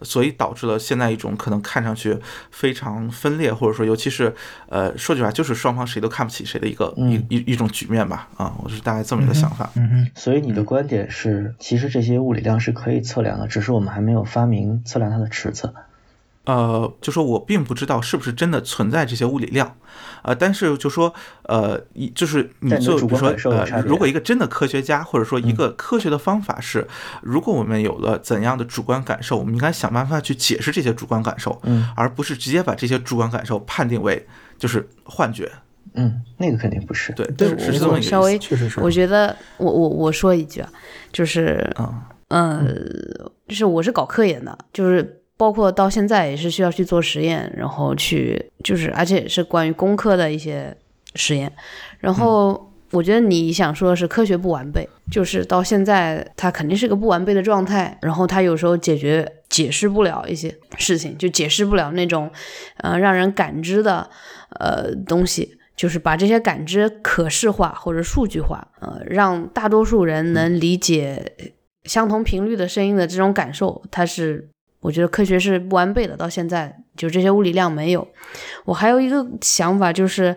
所以导致了现在一种可能看上去非常分裂，或者说尤其是呃说句话就是双方谁都看不起谁的一个一一一种局面吧啊，我是大概这么一个想法。嗯哼。所以你的观点是，其实这些物理量是可以测量的，只是我们还没有发明测量它的尺子。呃，就说我并不知道是不是真的存在这些物理量，呃，但是就说，呃，一就是你就比如说，呃，如果一个真的科学家，或者说一个科学的方法是，如果我们有了怎样的主观感受，我们应该想办法去解释这些主观感受，嗯，而不是直接把这些主观感受判定为就是幻觉，嗯，那个肯定不是，对，对，是这么一个稍微，确实是，我觉得我我我说一句啊，就是，嗯，呃，就是我是搞科研的，就是。包括到现在也是需要去做实验，然后去就是，而且是关于工科的一些实验。然后我觉得你想说的是科学不完备，就是到现在它肯定是个不完备的状态。然后它有时候解决解释不了一些事情，就解释不了那种呃让人感知的呃东西，就是把这些感知可视化或者数据化，呃，让大多数人能理解相同频率的声音的这种感受，它是。我觉得科学是不完备的，到现在就这些物理量没有。我还有一个想法，就是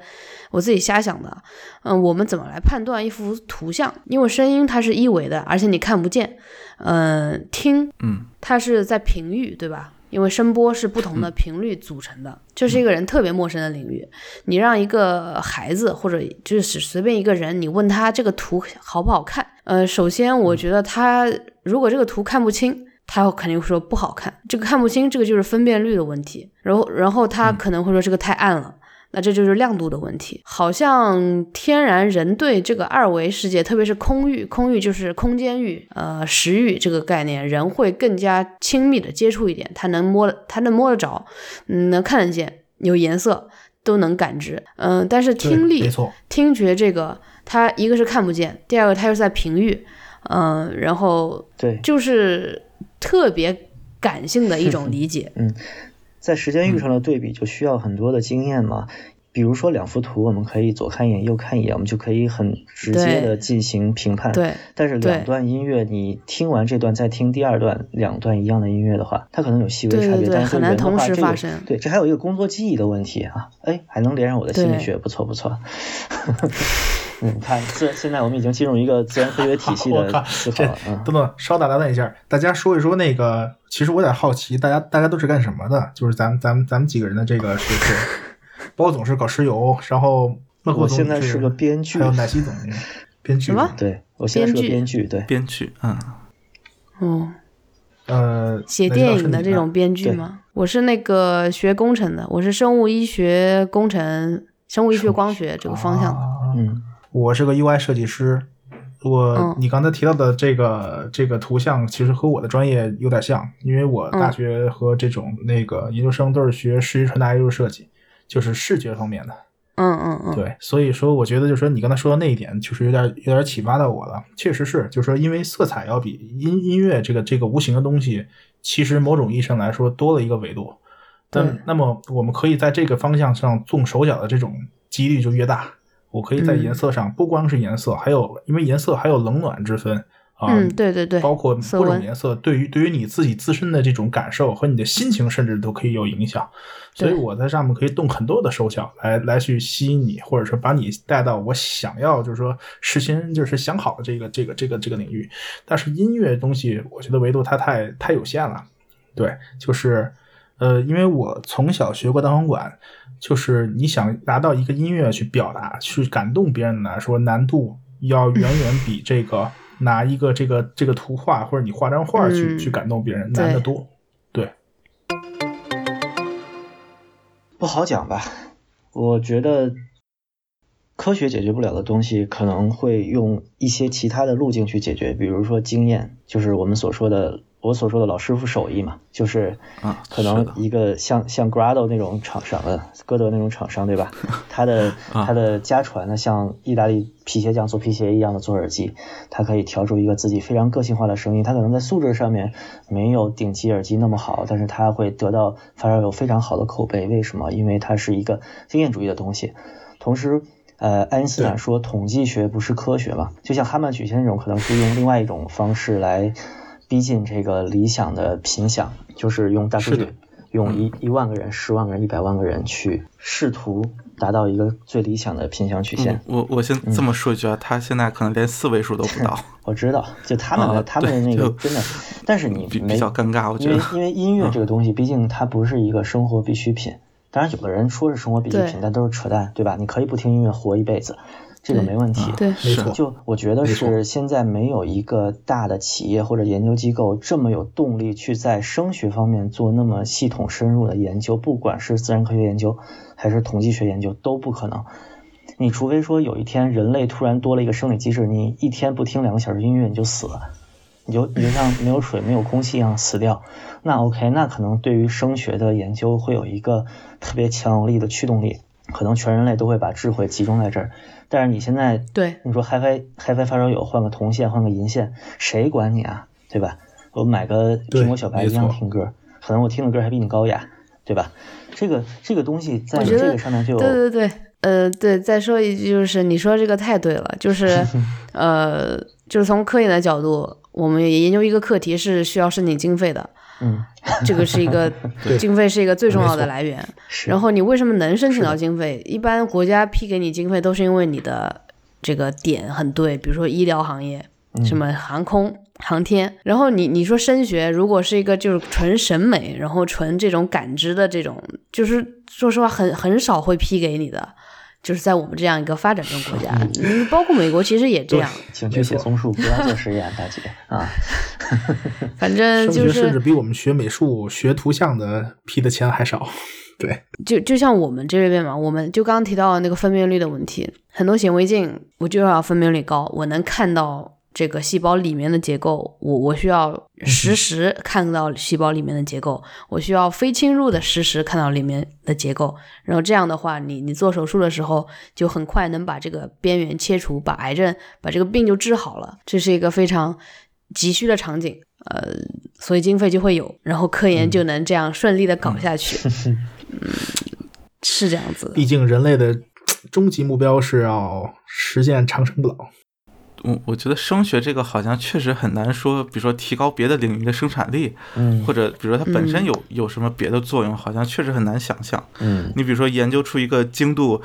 我自己瞎想的。嗯，我们怎么来判断一幅图像？因为声音它是一维的，而且你看不见。嗯，听，嗯，它是在频域，对吧？因为声波是不同的频率组成的，这是一个人特别陌生的领域。你让一个孩子或者就是随便一个人，你问他这个图好不好看？呃，首先我觉得他如果这个图看不清。他肯定会说不好看，这个看不清，这个就是分辨率的问题。然后，然后他可能会说这个太暗了。那这就是亮度的问题。好像天然人对这个二维世界，特别是空域，空域就是空间域，呃，时域这个概念，人会更加亲密的接触一点，他能摸，他能摸得着，嗯，能看得见，有颜色都能感知，嗯，但是听力，听觉这个，它一个是看不见，第二个它又在频域，嗯，然后对，就是特别感性的一种理解，嗯。在时间域上的对比就需要很多的经验嘛，比如说两幅图，我们可以左看一眼，右看一眼，我们就可以很直接的进行评判。对。但是两段音乐，你听完这段再听第二段，两段一样的音乐的话，它可能有细微差别，但是人的话，这个对，这还有一个工作记忆的问题啊。哎，还能连上我的心理学，不错不错。你看，自现在我们已经进入一个自然科学体系的 [laughs] 思考了。等等，稍打断一下，大家说一说那个。其实我有点好奇，大家大家都是干什么的？就是咱们咱们咱们几个人的这个是是，包总是搞石油，然后我现在是个编剧，还有奶昔总 [laughs] 编剧。什么？对，我现在是个编剧，对，编剧，嗯，哦，呃，写电影的这种编剧吗？我是那个学工程的，我是生物医学工程、生物医学光学这个方向的。嗯，我是个 UI 设计师。我你刚才提到的这个这个图像，其实和我的专业有点像，因为我大学和这种那个研究生都是学视觉传达艺术设计，就是视觉方面的。嗯嗯嗯。对，所以说我觉得就是说你刚才说的那一点，就是有点有点启发到我了。确实是，就是说因为色彩要比音音乐这个这个无形的东西，其实某种意义上来说多了一个维度。但那么我们可以在这个方向上动手脚的这种几率就越大。我可以在颜色上，不光是颜色，还有因为颜色还有冷暖之分啊，嗯，对对对，包括各种颜色对于对于你自己自身的这种感受和你的心情，甚至都可以有影响。所以我在上面可以动很多的手脚来来去吸引你，或者说把你带到我想要就是说事先就是想好的这个这个这个这个领域。但是音乐东西，我觉得维度它太太有限了。对，就是呃，因为我从小学过单簧管。就是你想拿到一个音乐去表达、去感动别人来说，难度要远远比这个拿一个这个这个图画或者你画张画去去感动别人难得多。对，不好讲吧？我觉得科学解决不了的东西，可能会用一些其他的路径去解决，比如说经验，就是我们所说的。我所说的老师傅手艺嘛，就是可能一个像像 Grado 那种厂商的，歌德那种厂商，对吧？[laughs] 他的他的家传的像意大利皮鞋匠做皮鞋一样的做耳机，他可以调出一个自己非常个性化的声音。他可能在素质上面没有顶级耳机那么好，但是他会得到发烧友非常好的口碑。为什么？因为它是一个经验主义的东西。同时，呃，爱因斯坦说统计学不是科学嘛，就像哈曼曲线那种，可能是用另外一种方式来。逼近这个理想的频响，就是用大数据，用一一万个人、十万个人、一百万个人去试图达到一个最理想的频响曲线。我我先这么说一句啊，他现在可能连四位数都不到。我知道，就他们的他们的那个真的，但是你比较尴尬，我觉得，因为因为音乐这个东西，毕竟它不是一个生活必需品。当然，有的人说是生活必需品，但都是扯淡，对吧？你可以不听音乐活一辈子。这个没问题，对，没错。就我觉得是现在没有一个大的企业或者研究机构这么有动力去在声学方面做那么系统深入的研究，不管是自然科学研究还是统计学研究都不可能。你除非说有一天人类突然多了一个生理机制，你一天不听两个小时音乐你就死了，你就你就像没有水没有空气一样死掉。那 OK，那可能对于声学的研究会有一个特别强有力的驱动力，可能全人类都会把智慧集中在这儿。但是你现在对你说 HiFi HiFi 发烧友换个铜线换个银线，谁管你啊？对吧？我买个苹果小白一样听歌，可能我听的歌还比你高雅，对吧？这个这个东西在这个上面就对对对，呃对，再说一句就是你说这个太对了，就是 [laughs] 呃就是从科研的角度，我们研究一个课题是需要申请经费的。嗯，[laughs] 这个是一个 [laughs] 经费，是一个最重要的来源。然后你为什么能申请到经费？一般国家批给你经费都是因为你的这个点很对，比如说医疗行业，什么航空航天。然后你你说升学，如果是一个就是纯审美，然后纯这种感知的这种，就是说实话很很少会批给你的。就是在我们这样一个发展中国家，嗯，包括美国其实也这样。请去写松树，不要做实验，大姐啊。[laughs] 反正就是甚至比我们学美术、学图像的批的钱还少。对，就就像我们这边嘛，我们就刚刚提到那个分辨率的问题，很多显微镜我就要分辨率高，我能看到这个细胞里面的结构，我我需要实时看到细胞里面的结构，我需要非侵入的实时看到里面的结构，然后这样的话，你你做手术的时候就很快能把这个边缘切除，把癌症把这个病就治好了，这是一个非常急需的场景。呃，所以经费就会有，然后科研就能这样顺利的搞下去。[laughs] 嗯，是这样子。毕竟人类的终极目标是要实现长生不老。我我觉得声学这个好像确实很难说，比如说提高别的领域的生产力，嗯，或者比如说它本身有有什么别的作用，好像确实很难想象。嗯，你比如说研究出一个精度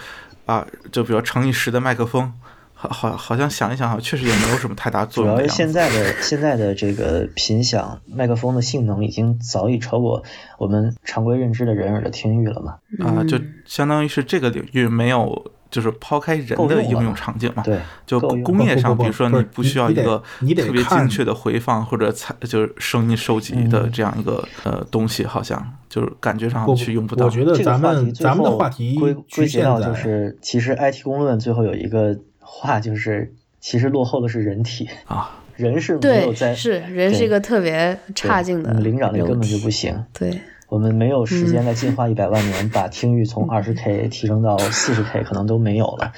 啊，就比如乘以十的麦克风。好，好，好像想一想，好，确实也没有什么太大作用。主要是现在的现在的这个频响麦克风的性能已经早已超过我们常规认知的人耳的听域了嘛？啊，就相当于是这个领域没有，就是抛开人的应用场景嘛？对，就工业上，比如说你不需要一个特别精确的回放或者采，就是声音收集的这样一个呃东西，好像就是感觉上去用不到。我觉得咱们咱们的话题归归结到就是，其实 IT 公论最后有一个。话就是，其实落后的是人体啊，[laughs] 人是没有在是人是一个特别差劲的灵长类根本就不行。对，我们没有时间再进化一百万年，把听域从二十 K 提升到四十 K，可能都没有了。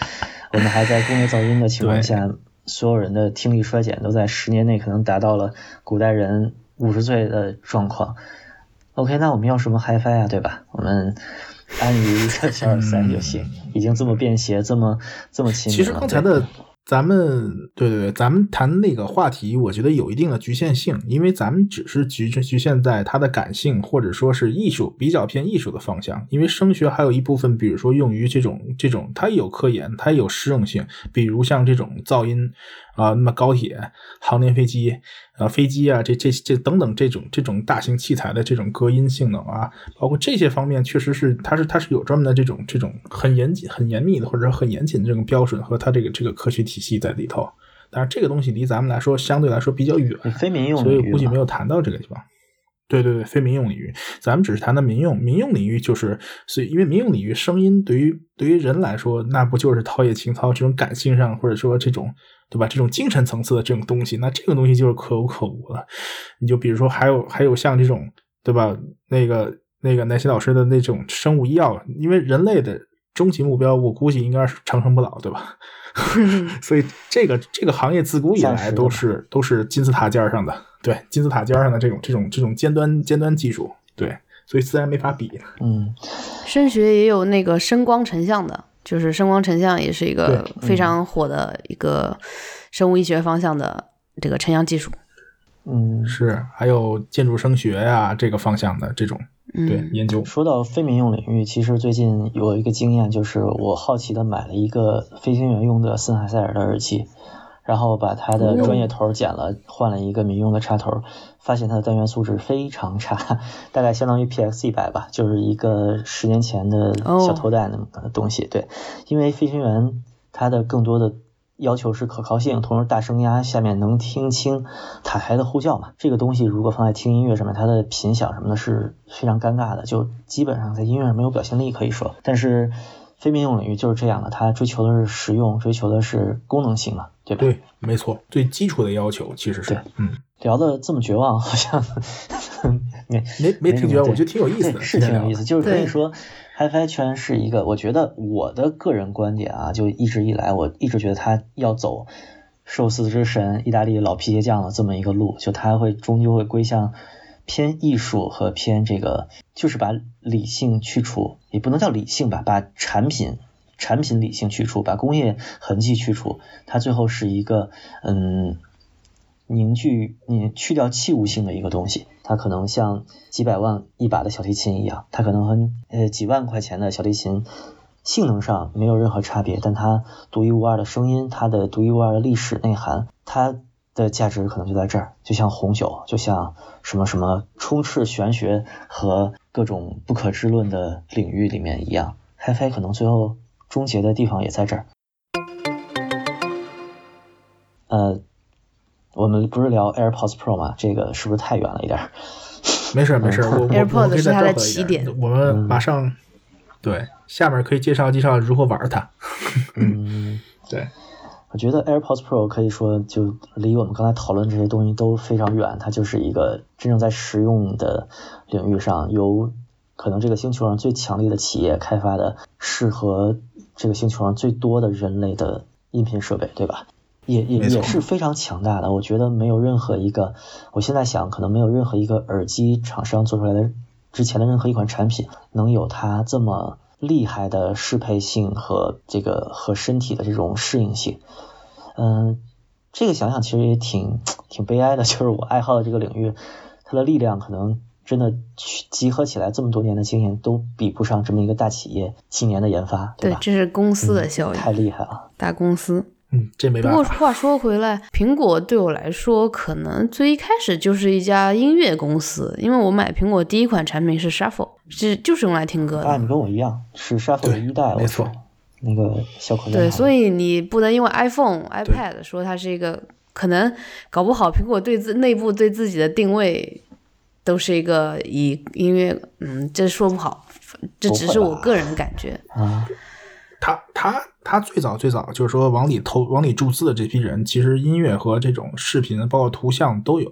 我们还在工业噪音的情况下，所有人的听力衰减都在十年内可能达到了古代人五十岁的状况。OK，那我们要什么 HiFi 啊，对吧？我们。安于一个小耳塞就行，已经这么便携，这么这么亲民了。其实刚才的咱们，对对对，咱们谈那个话题，我觉得有一定的局限性，因为咱们只是局局限在它的感性或者说是艺术比较偏艺术的方向。因为声学还有一部分，比如说用于这种这种，它有科研，它有实用性，比如像这种噪音。啊，那么高铁、航天飞机啊、飞机啊，这这这等等这种这种大型器材的这种隔音性能啊，包括这些方面，确实是它是它是有专门的这种这种很严谨、很严密的，或者说很严谨的这种标准和它这个这个科学体系在里头。但是这个东西离咱们来说相对来说比较远，非民用，所以估计没有谈到这个地方。对对对，非民用领域，咱们只是谈的民用。民用领域就是，所以因为民用领域声音对于对于人来说，那不就是陶冶情操这种感性上，或者说这种。对吧？这种精神层次的这种东西，那这个东西就是可有可无了。你就比如说，还有还有像这种，对吧？那个那个南希老师的那种生物医药，因为人类的终极目标，我估计应该是长生不老，对吧？[laughs] 所以这个这个行业自古以来都是都是金字塔尖上的，对金字塔尖上的这种这种这种尖端尖端技术，对，所以自然没法比。嗯，声学也有那个声光成像的。就是声光成像也是一个非常火的一个生物医学方向的这个成像技术。嗯，是，还有建筑声学呀这个方向的这种对研究。说到非民用领域，其实最近有一个经验，就是我好奇的买了一个飞行员用的森海塞尔的耳机。然后把它的专业头剪了，换了一个民用的插头，发现它的单元素质非常差，[laughs] 大概相当于 PX 一百吧，就是一个十年前的小头戴那么个东西。对，因为飞行员他的更多的要求是可靠性，同时大声压下面能听清塔台的呼叫嘛。这个东西如果放在听音乐上面，它的频响什么的是非常尴尬的，就基本上在音乐上没有表现力可以说。但是非民用领域就是这样的，它追求的是实用，追求的是功能性嘛。对吧对，没错，最基础的要求其实是，嗯，聊的这么绝望，好像 [laughs] 没没没挺绝望，我觉得挺有意思的，是挺有意思。就是可以说，HiFi 圈是一个，我觉得我的个人观点啊，就一直以来，我一直觉得他要走寿司之神、意大利老皮鞋匠的这么一个路，就他会终究会归向偏艺术和偏这个，就是把理性去除，也不能叫理性吧，把产品。产品理性去除，把工业痕迹去除，它最后是一个嗯凝聚你去掉器物性的一个东西。它可能像几百万一把的小提琴一样，它可能和呃几万块钱的小提琴性能上没有任何差别，但它独一无二的声音，它的独一无二的历史内涵，它的价值可能就在这儿。就像红酒，就像什么什么充斥玄学和各种不可知论的领域里面一样，HiFi 可能最后。终结的地方也在这儿。呃，我们不是聊 AirPods Pro 吗？这个是不是太远了一点？[laughs] 没事没事，我我我可以再的起点。我们马上对下面可以介绍介绍如何玩它。嗯，[laughs] 对，我觉得 AirPods Pro 可以说就离我们刚才讨论这些东西都非常远，它就是一个真正在实用的领域上，由可能这个星球上最强力的企业开发的，适合这个星球上最多的人类的音频设备，对吧？也也也是非常强大的，我觉得没有任何一个，我现在想可能没有任何一个耳机厂商做出来的之前的任何一款产品能有它这么厉害的适配性和这个和身体的这种适应性。嗯，这个想想其实也挺 [tsk] 挺悲哀的，[laughs] 就是我爱好的这个领域，它的力量可能真的集合起来这么多年的经验都比不上这么一个大企业几年的研发，对吧？这是公司的效率，太厉害了，大公司。嗯，这没办法。不过话说回来，苹果对我来说，可能最一开始就是一家音乐公司，因为我买苹果第一款产品是 Shuffle，是就是用来听歌的。啊，你跟我一样，是 Shuffle 的一代，没错，那个小口袋。对，所以你不能因为 iPhone、iPad 说它是一个，可能搞不好苹果对自内部对自己的定位都是一个以音乐，嗯，这说不好，这只是我个人的感觉。啊。他他他最早最早就是说往里投往里注资的这批人，其实音乐和这种视频，包括图像都有。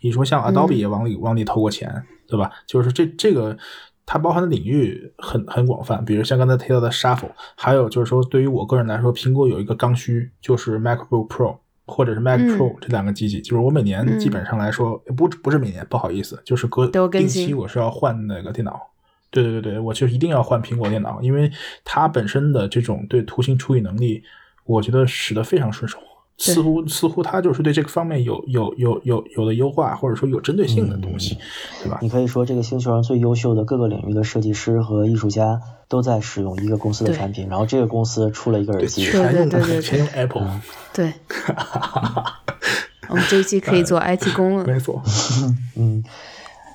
你说像 Adobe 也往里往里投过钱，对吧？就是这这个它包含的领域很很广泛，比如像刚才提到的 Shuffle，还有就是说对于我个人来说，苹果有一个刚需，就是 MacBook Pro 或者是 Mac Pro 这两个机器，就是我每年基本上来说不不是每年，不好意思，就是隔定期我是要换那个电脑。对对对对，我就一定要换苹果电脑，因为它本身的这种对图形处理能力，我觉得使得非常顺手。似乎似乎它就是对这个方面有有有有有的优化，或者说有针对性的东西，对吧？你可以说这个星球上最优秀的各个领域的设计师和艺术家都在使用一个公司的产品，然后这个公司出了一个耳机，全用对 [laughs] 对，全用 Apple。[laughs] 对，[laughs] 我们这一期可以做 IT 工了。没错，嗯。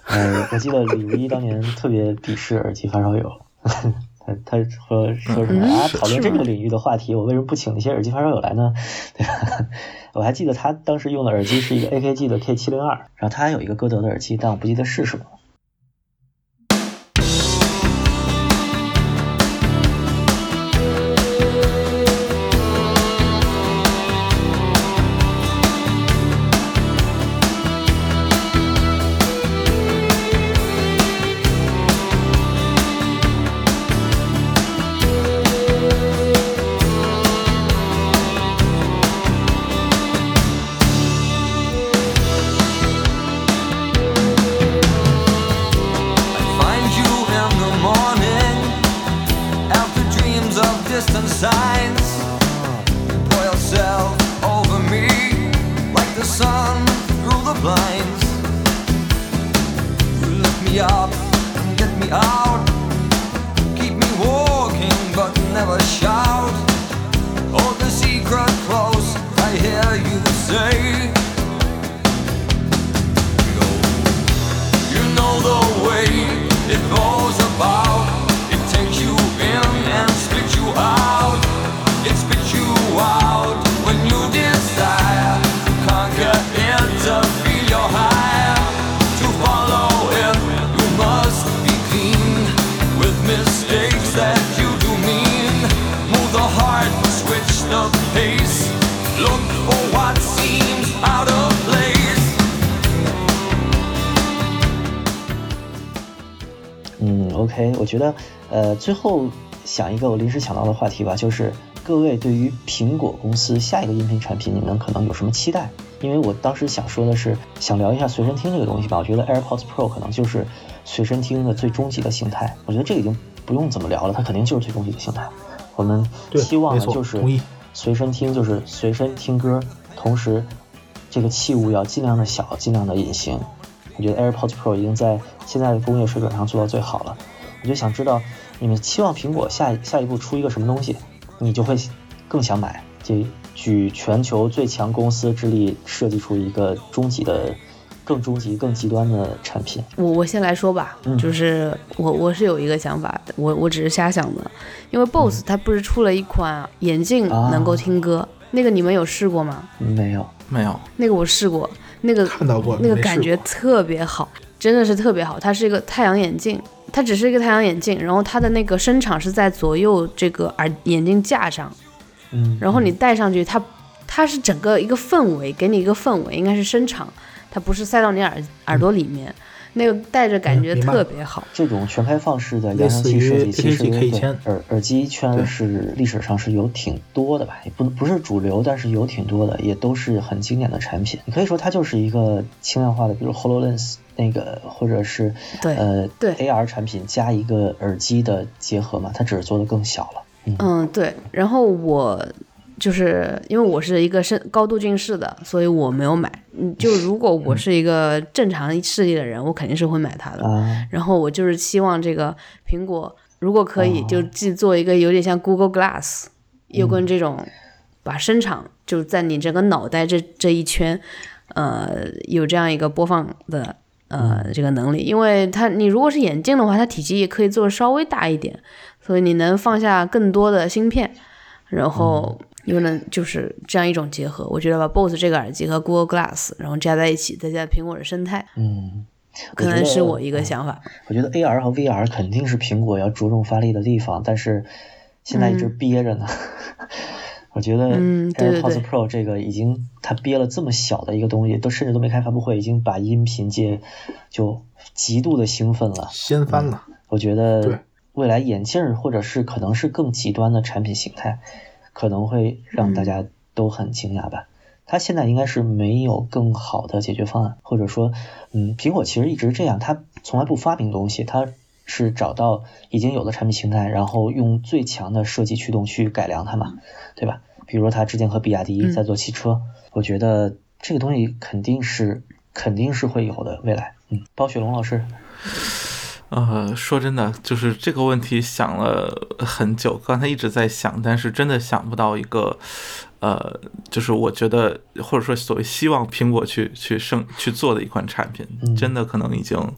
呃，我记得李如一当年特别鄙视耳机发烧友，他他说说什么啊？讨论这个领域的话题，我为什么不请那些耳机发烧友来呢？[laughs] 对吧？我还记得他当时用的耳机是一个 AKG 的 K 七零二，然后他还有一个歌德的耳机，但我不记得是什么。想一个我临时想到的话题吧，就是各位对于苹果公司下一个音频产品，你们可能有什么期待？因为我当时想说的是，想聊一下随身听这个东西吧。我觉得 AirPods Pro 可能就是随身听的最终极的形态。我觉得这个已经不用怎么聊了，它肯定就是最终极的形态。我们希望的就是随身听就是随身听歌，同时这个器物要尽量的小，尽量的隐形。我觉得 AirPods Pro 已经在现在的工业水准上做到最好了。我就想知道，你们期望苹果下下一步出一个什么东西，你就会更想买。这举全球最强公司之力设计出一个终极的、更终极、更极端的产品。我我先来说吧，就是我我是有一个想法，我我只是瞎想的。因为 BOSS 它不是出了一款眼镜能够听歌，那个你们有试过吗？没有，没有。那个我试过，那个看到过，那个感觉特别好。真的是特别好。它是一个太阳眼镜，它只是一个太阳眼镜，然后它的那个声场是在左右这个耳眼镜架上，嗯，然后你戴上去，它它是整个一个氛围，给你一个氛围，应该是声场，它不是塞到你耳耳朵里面。那个戴着感觉特别好。这种全开放式的扬声器设计，其实耳耳机圈是历史上是有挺多的吧，也不不是主流，但是有挺多的，也都是很经典的产品。你可以说它就是一个轻量化的，比如 Hololens 那个，或者是对呃对 AR 产品加一个耳机的结合嘛，它只是做的更小了。嗯，对。然后我。就是因为我是一个身高度近视的，所以我没有买。嗯，就如果我是一个正常视力的人，我肯定是会买它的。然后我就是希望这个苹果如果可以，就既做一个有点像 Google Glass，又跟这种把声场就在你这个脑袋这这一圈，呃，有这样一个播放的呃这个能力。因为它你如果是眼镜的话，它体积也可以做稍微大一点，所以你能放下更多的芯片，然后。又能就是这样一种结合，我觉得把 BOSS 这个耳机和 Google Glass 然后加在一起，再加苹果的生态，嗯，可能是我一个想法。我觉得 AR 和 VR 肯定是苹果要着重发力的地方，但是现在一直憋着呢。我觉得 AirPods Pro 这个已经它憋了这么小的一个东西，都甚至都没开发布会，已经把音频界就极度的兴奋了，掀翻了。我觉得未来眼镜或者是可能是更极端的产品形态。可能会让大家都很惊讶吧。它现在应该是没有更好的解决方案，或者说，嗯，苹果其实一直这样，它从来不发明东西，它是找到已经有的产品形态，然后用最强的设计驱动去改良它嘛，对吧？比如说它之前和比亚迪在做汽车，我觉得这个东西肯定是肯定是会有的未来。嗯，包雪龙老师。呃，说真的，就是这个问题想了很久，刚才一直在想，但是真的想不到一个，呃，就是我觉得或者说所谓希望苹果去去生去做的一款产品，真的可能已经，嗯，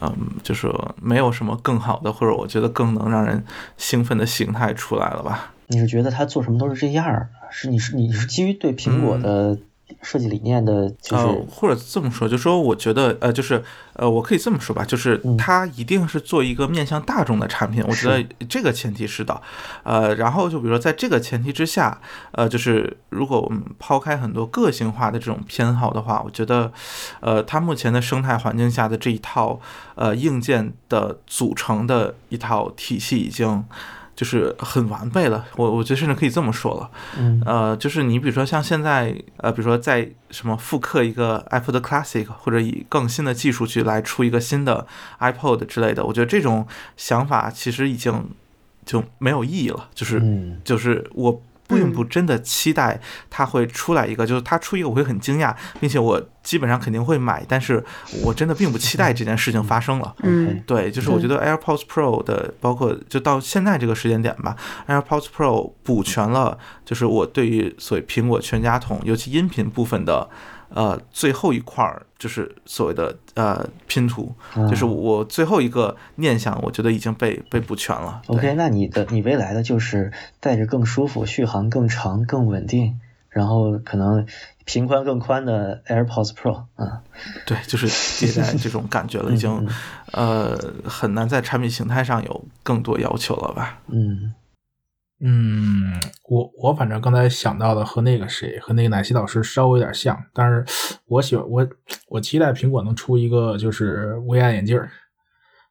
嗯就是没有什么更好的，或者我觉得更能让人兴奋的形态出来了吧？你是觉得他做什么都是这样？是你是你是基于对苹果的？设计理念的，就是或者这么说，就说我觉得，呃，就是呃，我可以这么说吧，就是它一定是做一个面向大众的产品，我觉得这个前提是的，呃，然后就比如说在这个前提之下，呃，就是如果我们抛开很多个性化的这种偏好的话，我觉得，呃，它目前的生态环境下的这一套呃硬件的组成的一套体系已经。就是很完备了，我我觉得甚至可以这么说了，嗯，呃，就是你比如说像现在，呃，比如说在什么复刻一个 iPod Classic，或者以更新的技术去来出一个新的 iPod 之类的，我觉得这种想法其实已经就没有意义了，就是就是我。并不真的期待它会出来一个，就是它出一个我会很惊讶，并且我基本上肯定会买，但是我真的并不期待这件事情发生了。嗯，对，就是我觉得 AirPods Pro 的，包括就到现在这个时间点吧，AirPods Pro 补全了，就是我对于所谓苹果全家桶，尤其音频部分的。呃，最后一块儿就是所谓的呃拼图，就是我最后一个念想，我觉得已经被被补全了。OK，那你的你未来的就是带着更舒服、续航更长、更稳定，然后可能频宽更宽的 AirPods Pro 啊。对，就是迭代这种感觉了，已经 [laughs] 呃很难在产品形态上有更多要求了吧？嗯。嗯，我我反正刚才想到的和那个谁和那个奶昔老师稍微有点像，但是我喜欢我我期待苹果能出一个就是 VR 眼镜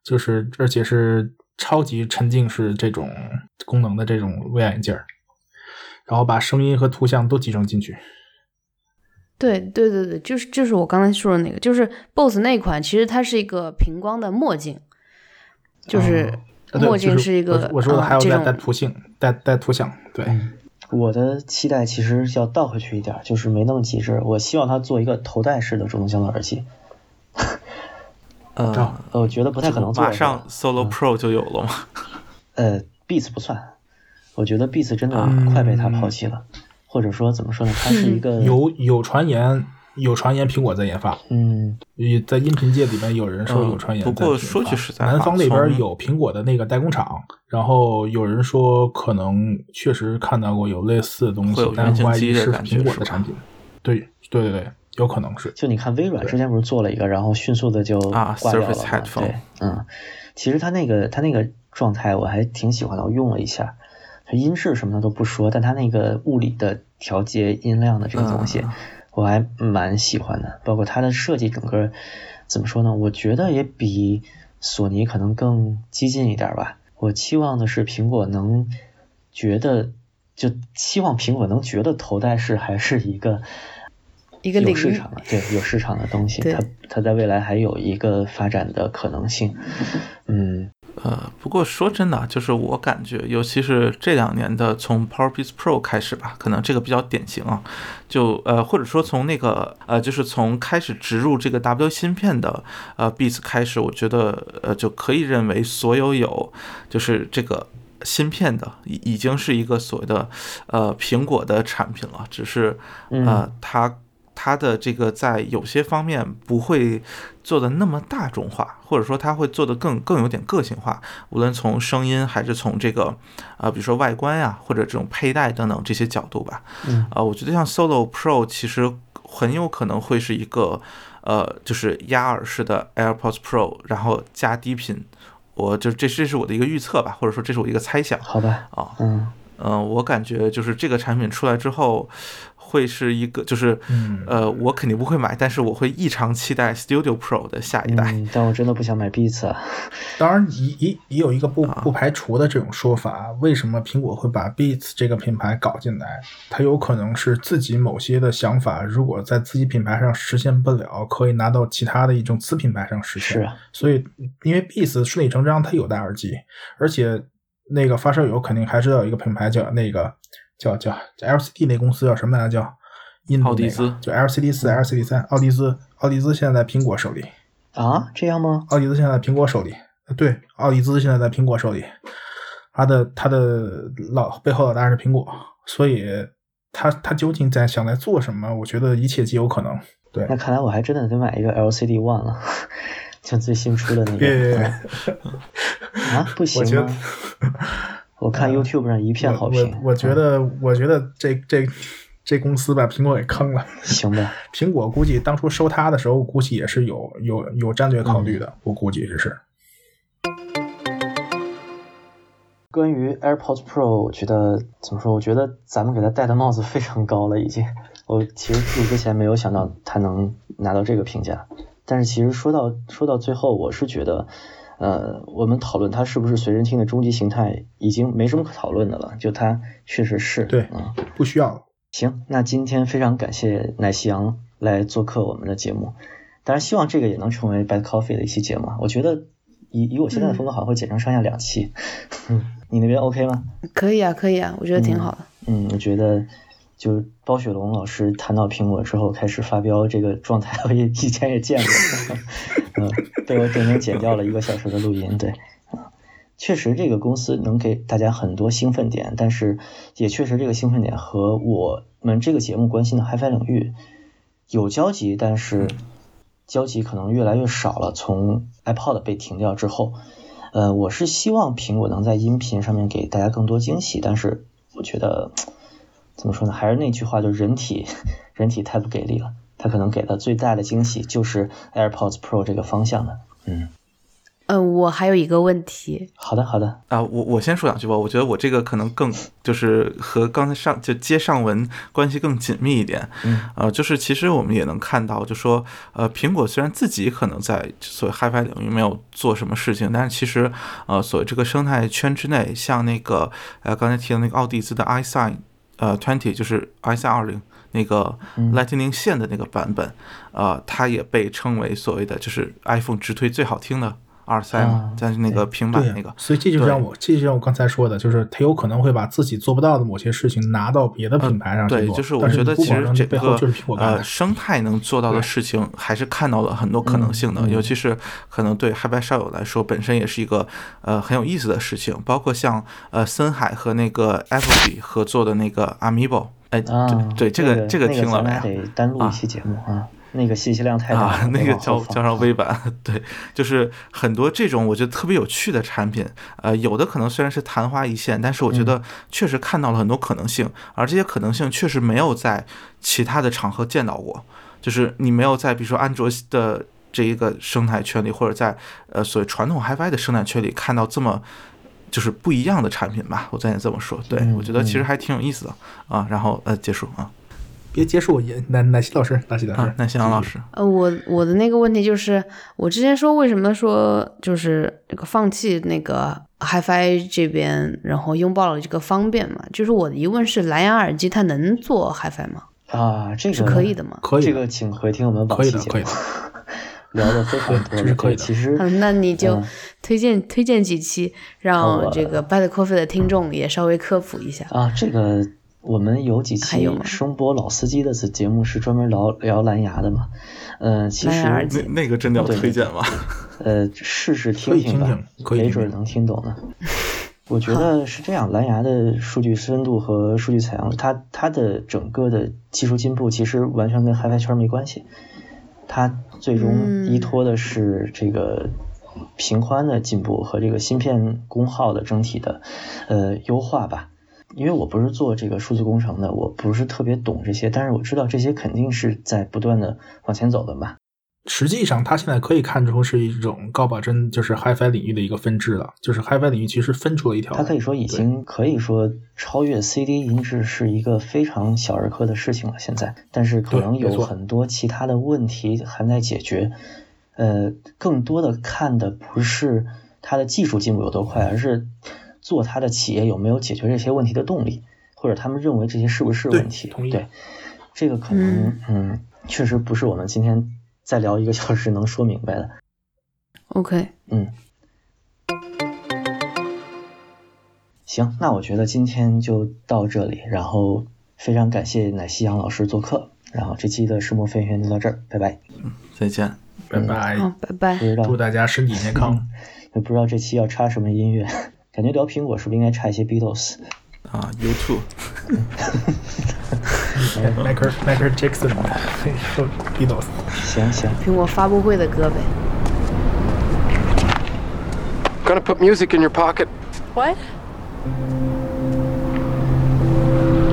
就是而且是超级沉浸式这种功能的这种 VR 眼镜然后把声音和图像都集成进去。对对对对，就是就是我刚才说的那个，就是 BOSS 那款，其实它是一个平光的墨镜，就是。墨镜是一个，我说的还要再带图形、带带图像。对，我的期待其实要倒回去一点，就是没那么极致。我希望它做一个头戴式的主动降噪耳机。呃，我觉得不太可能做。马上 Solo Pro 就有了吗？[laughs] 呃，Beats 不算，我觉得 Beats 真的快被它抛弃了，或者说怎么说呢？它是一个有有传言。有传言苹果在研发，嗯，在音频界里面有人说有传言。不过说句实在话，南方那边有苹果的那个代工厂，然后有人说可能确实看到过有类似的东西，但怀疑是苹果的产品。对对对对，有可能是。就你看微软之前不是做了一个，然后迅速的就挂掉了吗？对，嗯，其实它那个它那个状态我还挺喜欢的，我用了一下，它音质什么的都不说，但它那个物理的调节音量的这个东西，我还蛮喜欢的。包括它的设计，整个怎么说呢？我觉得也比索尼可能更激进一点吧。我期望的是苹果能觉得，就期望苹果能觉得头戴式还是一个。[laughs] 一个有市场的，对有市场的东西，它它在未来还有一个发展的可能性。嗯，呃，不过说真的，就是我感觉，尤其是这两年的从 PowerPoint Pro 开始吧，可能这个比较典型啊。就呃，或者说从那个呃，就是从开始植入这个 W 芯片的呃 Beats 开始，我觉得呃就可以认为所有有就是这个芯片的已已经是一个所谓的呃苹果的产品了，只是呃它。它的这个在有些方面不会做的那么大众化，或者说它会做的更更有点个性化，无论从声音还是从这个呃，比如说外观呀，或者这种佩戴等等这些角度吧。嗯，啊，我觉得像 Solo Pro 其实很有可能会是一个呃，就是压耳式的 AirPods Pro，然后加低频。我就这这是我的一个预测吧，或者说这是我一个猜想。好吧。啊，嗯嗯，我感觉就是这个产品出来之后。会是一个，就是，嗯呃，我肯定不会买，但是我会异常期待 Studio Pro 的下一代。但我真的不想买 Beats。[laughs] 当然，也也也有一个不不排除的这种说法，为什么苹果会把 Beats 这个品牌搞进来？它有可能是自己某些的想法，如果在自己品牌上实现不了，可以拿到其他的一种子品牌上实现。是啊。所以，因为 Beats 顺理成章，它有戴耳机，而且那个发烧友肯定还知道一个品牌叫那个。叫叫 LCD 那公司叫什么来着？叫印度那个，就 LCD 四、LCD 三。奥迪斯，奥迪斯现在在苹果手里啊？这样吗？奥迪斯现在在苹果手里。对，奥迪斯现在在苹果手里。他的他的老背后老大是苹果，所以他他究竟在想在做什么？我觉得一切皆有可能。对，那看来我还真的得买一个 LCD One 了，[laughs] 像最新出的那个。[laughs] [laughs] 啊，不行吗？我看 YouTube 上一片好评。我我觉得，我觉得这这这公司把苹果给坑了。行吧。[laughs] 苹果估计当初收它的时候，估计也是有有有战略考虑的。我估计这是。关于 AirPods Pro，我觉得怎么说？我觉得咱们给它戴的帽子非常高了，已经。我其实自己之前没有想到它能拿到这个评价，但是其实说到说到最后，我是觉得。呃，我们讨论它是不是随身听的终极形态，已经没什么可讨论的了。就它确实是，对，啊，不需要。行，那今天非常感谢奶昔羊来做客我们的节目，当然希望这个也能成为 Bad Coffee 的一期节目。我觉得以以我现在的风格，好像会剪成上下两期。嗯，[laughs] 你那边 OK 吗？可以啊，可以啊，我觉得挺好的。嗯，我觉得。就是包雪龙老师谈到苹果之后开始发飙这个状态，[laughs] 我也以前也见过，嗯，被我整整剪掉了一个小时的录音，对，确实这个公司能给大家很多兴奋点，但是也确实这个兴奋点和我们这个节目关心的 HiFi 领域有交集，但是交集可能越来越少了。从 iPod 被停掉之后，呃，我是希望苹果能在音频上面给大家更多惊喜，但是我觉得。怎么说呢？还是那句话，就是人体，[laughs] 人体太不给力了。它可能给的最大的惊喜就是 AirPods Pro 这个方向的。嗯，嗯，我还有一个问题。好的，好的。啊，我我先说两句吧。我觉得我这个可能更就是和刚才上就接上文关系更紧密一点。嗯，呃，就是其实我们也能看到，就说呃，苹果虽然自己可能在所谓 HiFi 领域没有做什么事情，但是其实呃，所谓这个生态圈之内，像那个呃刚才提到那个奥迪兹的 iSign。呃，twenty 就是 i 三二零那个 Lightning 线的那个版本，呃，它也被称为所谓的就是 iPhone 直推最好听的。二塞嘛，在那个平板那个，所以这就像我，这就像我刚才说的，就是他有可能会把自己做不到的某些事情拿到别的品牌上去做。对，就是我觉得其实这个呃生态能做到的事情，还是看到了很多可能性的。尤其是可能对嗨白少友来说，本身也是一个呃很有意思的事情。包括像呃森海和那个 Apple 合作的那个 Amiibo，哎，对这个这个听了没有？得单录一期节目啊。那个信息量太大啊！那个叫叫上微版，对，就是很多这种我觉得特别有趣的产品，呃，有的可能虽然是昙花一现，但是我觉得确实看到了很多可能性，而这些可能性确实没有在其他的场合见到过。就是你没有在比如说安卓的这一个生态圈里，或者在呃所谓传统 HiFi 的生态圈里看到这么就是不一样的产品吧，我再这么说，对我觉得其实还挺有意思的啊。然后呃结束啊。别结束我引奶奶昔老师，奶昔老师，奶昔杨老师。呃，我我的那个问题就是，我之前说为什么说就是这个放弃那个 HiFi 这边，然后拥抱了这个方便嘛？就是我的疑问是，蓝牙耳机它能做 HiFi 吗？啊，这个是可以的吗？可以。这个请回听我们往期节目，聊的非常多。这是可以的。[laughs] 其实，那你就推荐推荐几期，让这个 Bad Coffee 的听众也稍微科普一下啊，这个。我们有几期声波老司机的节目是专门聊聊蓝牙的嘛？嗯，其实那那个真的要推荐吗？呃，试试听听吧，没准能听懂呢。[laughs] 我觉得是这样，蓝牙的数据深度和数据采样，它它的整个的技术进步其实完全跟 HiFi 圈没关系，它最终依托的是这个频宽的进步和这个芯片功耗的整体的呃优化吧。因为我不是做这个数字工程的，我不是特别懂这些，但是我知道这些肯定是在不断的往前走的嘛。实际上，它现在可以看出是一种高保真，就是 HiFi 领域的一个分支了。就是 HiFi 领域其实分出了一条，它可以说已经可以说超越 CD 音质是一个非常小儿科的事情了。现在，但是可能有很多其他的问题还在解决。呃，更多的看的不是它的技术进步有多快，而是。做他的企业有没有解决这些问题的动力，或者他们认为这些是不是问题？对，这个可能嗯，确实不是我们今天再聊一个小时能说明白的。OK，嗯，行，那我觉得今天就到这里，然后非常感谢奶昔杨老师做客，然后这期的世墨飞行就到这儿，拜拜，嗯，再见，拜拜，好，拜拜，祝大家身体健康，[laughs] 也不知道这期要插什么音乐。感觉聊苹果是不是应该插一些 Beatles 啊？YouTube。Michael Michael Jackson [laughs] Beatles。行行。苹果发布会的歌呗。Gonna put music in your pocket. What?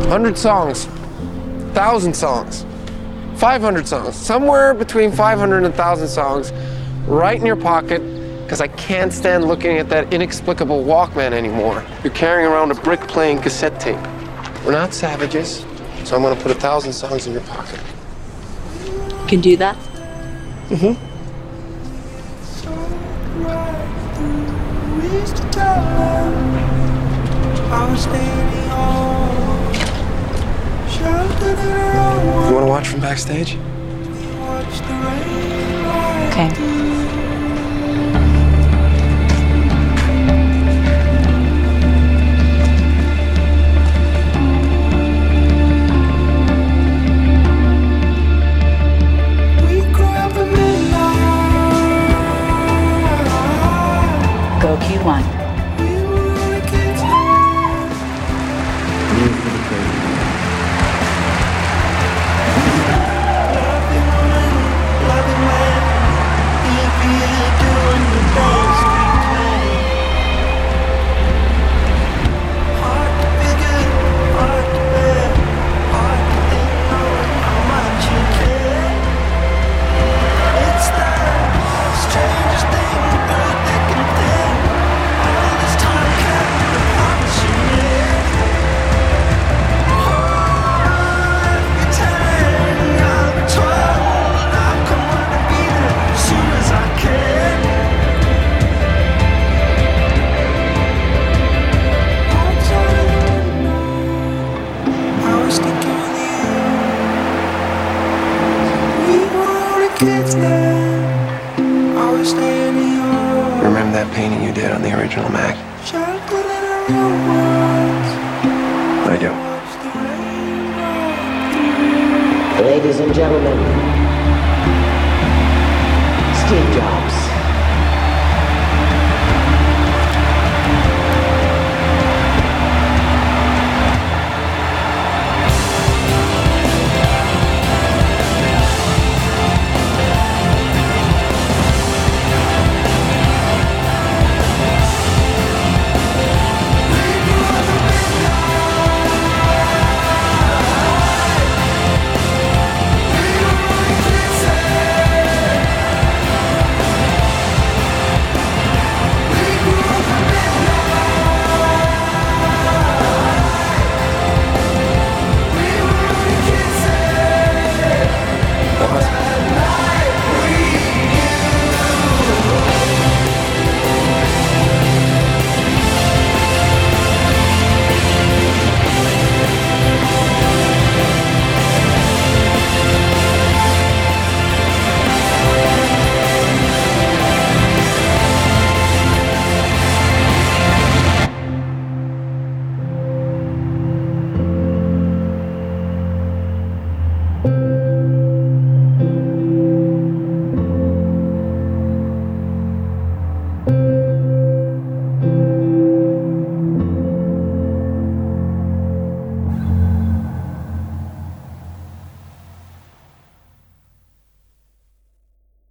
Hundred songs, thousand songs, five hundred songs, somewhere between five hundred and thousand songs, right in your pocket because I can't stand looking at that inexplicable Walkman anymore. You're carrying around a brick playing cassette tape. We're not savages, so I'm gonna put a thousand songs in your pocket. You can do that? Mm-hmm. You wanna watch from backstage? Okay. one.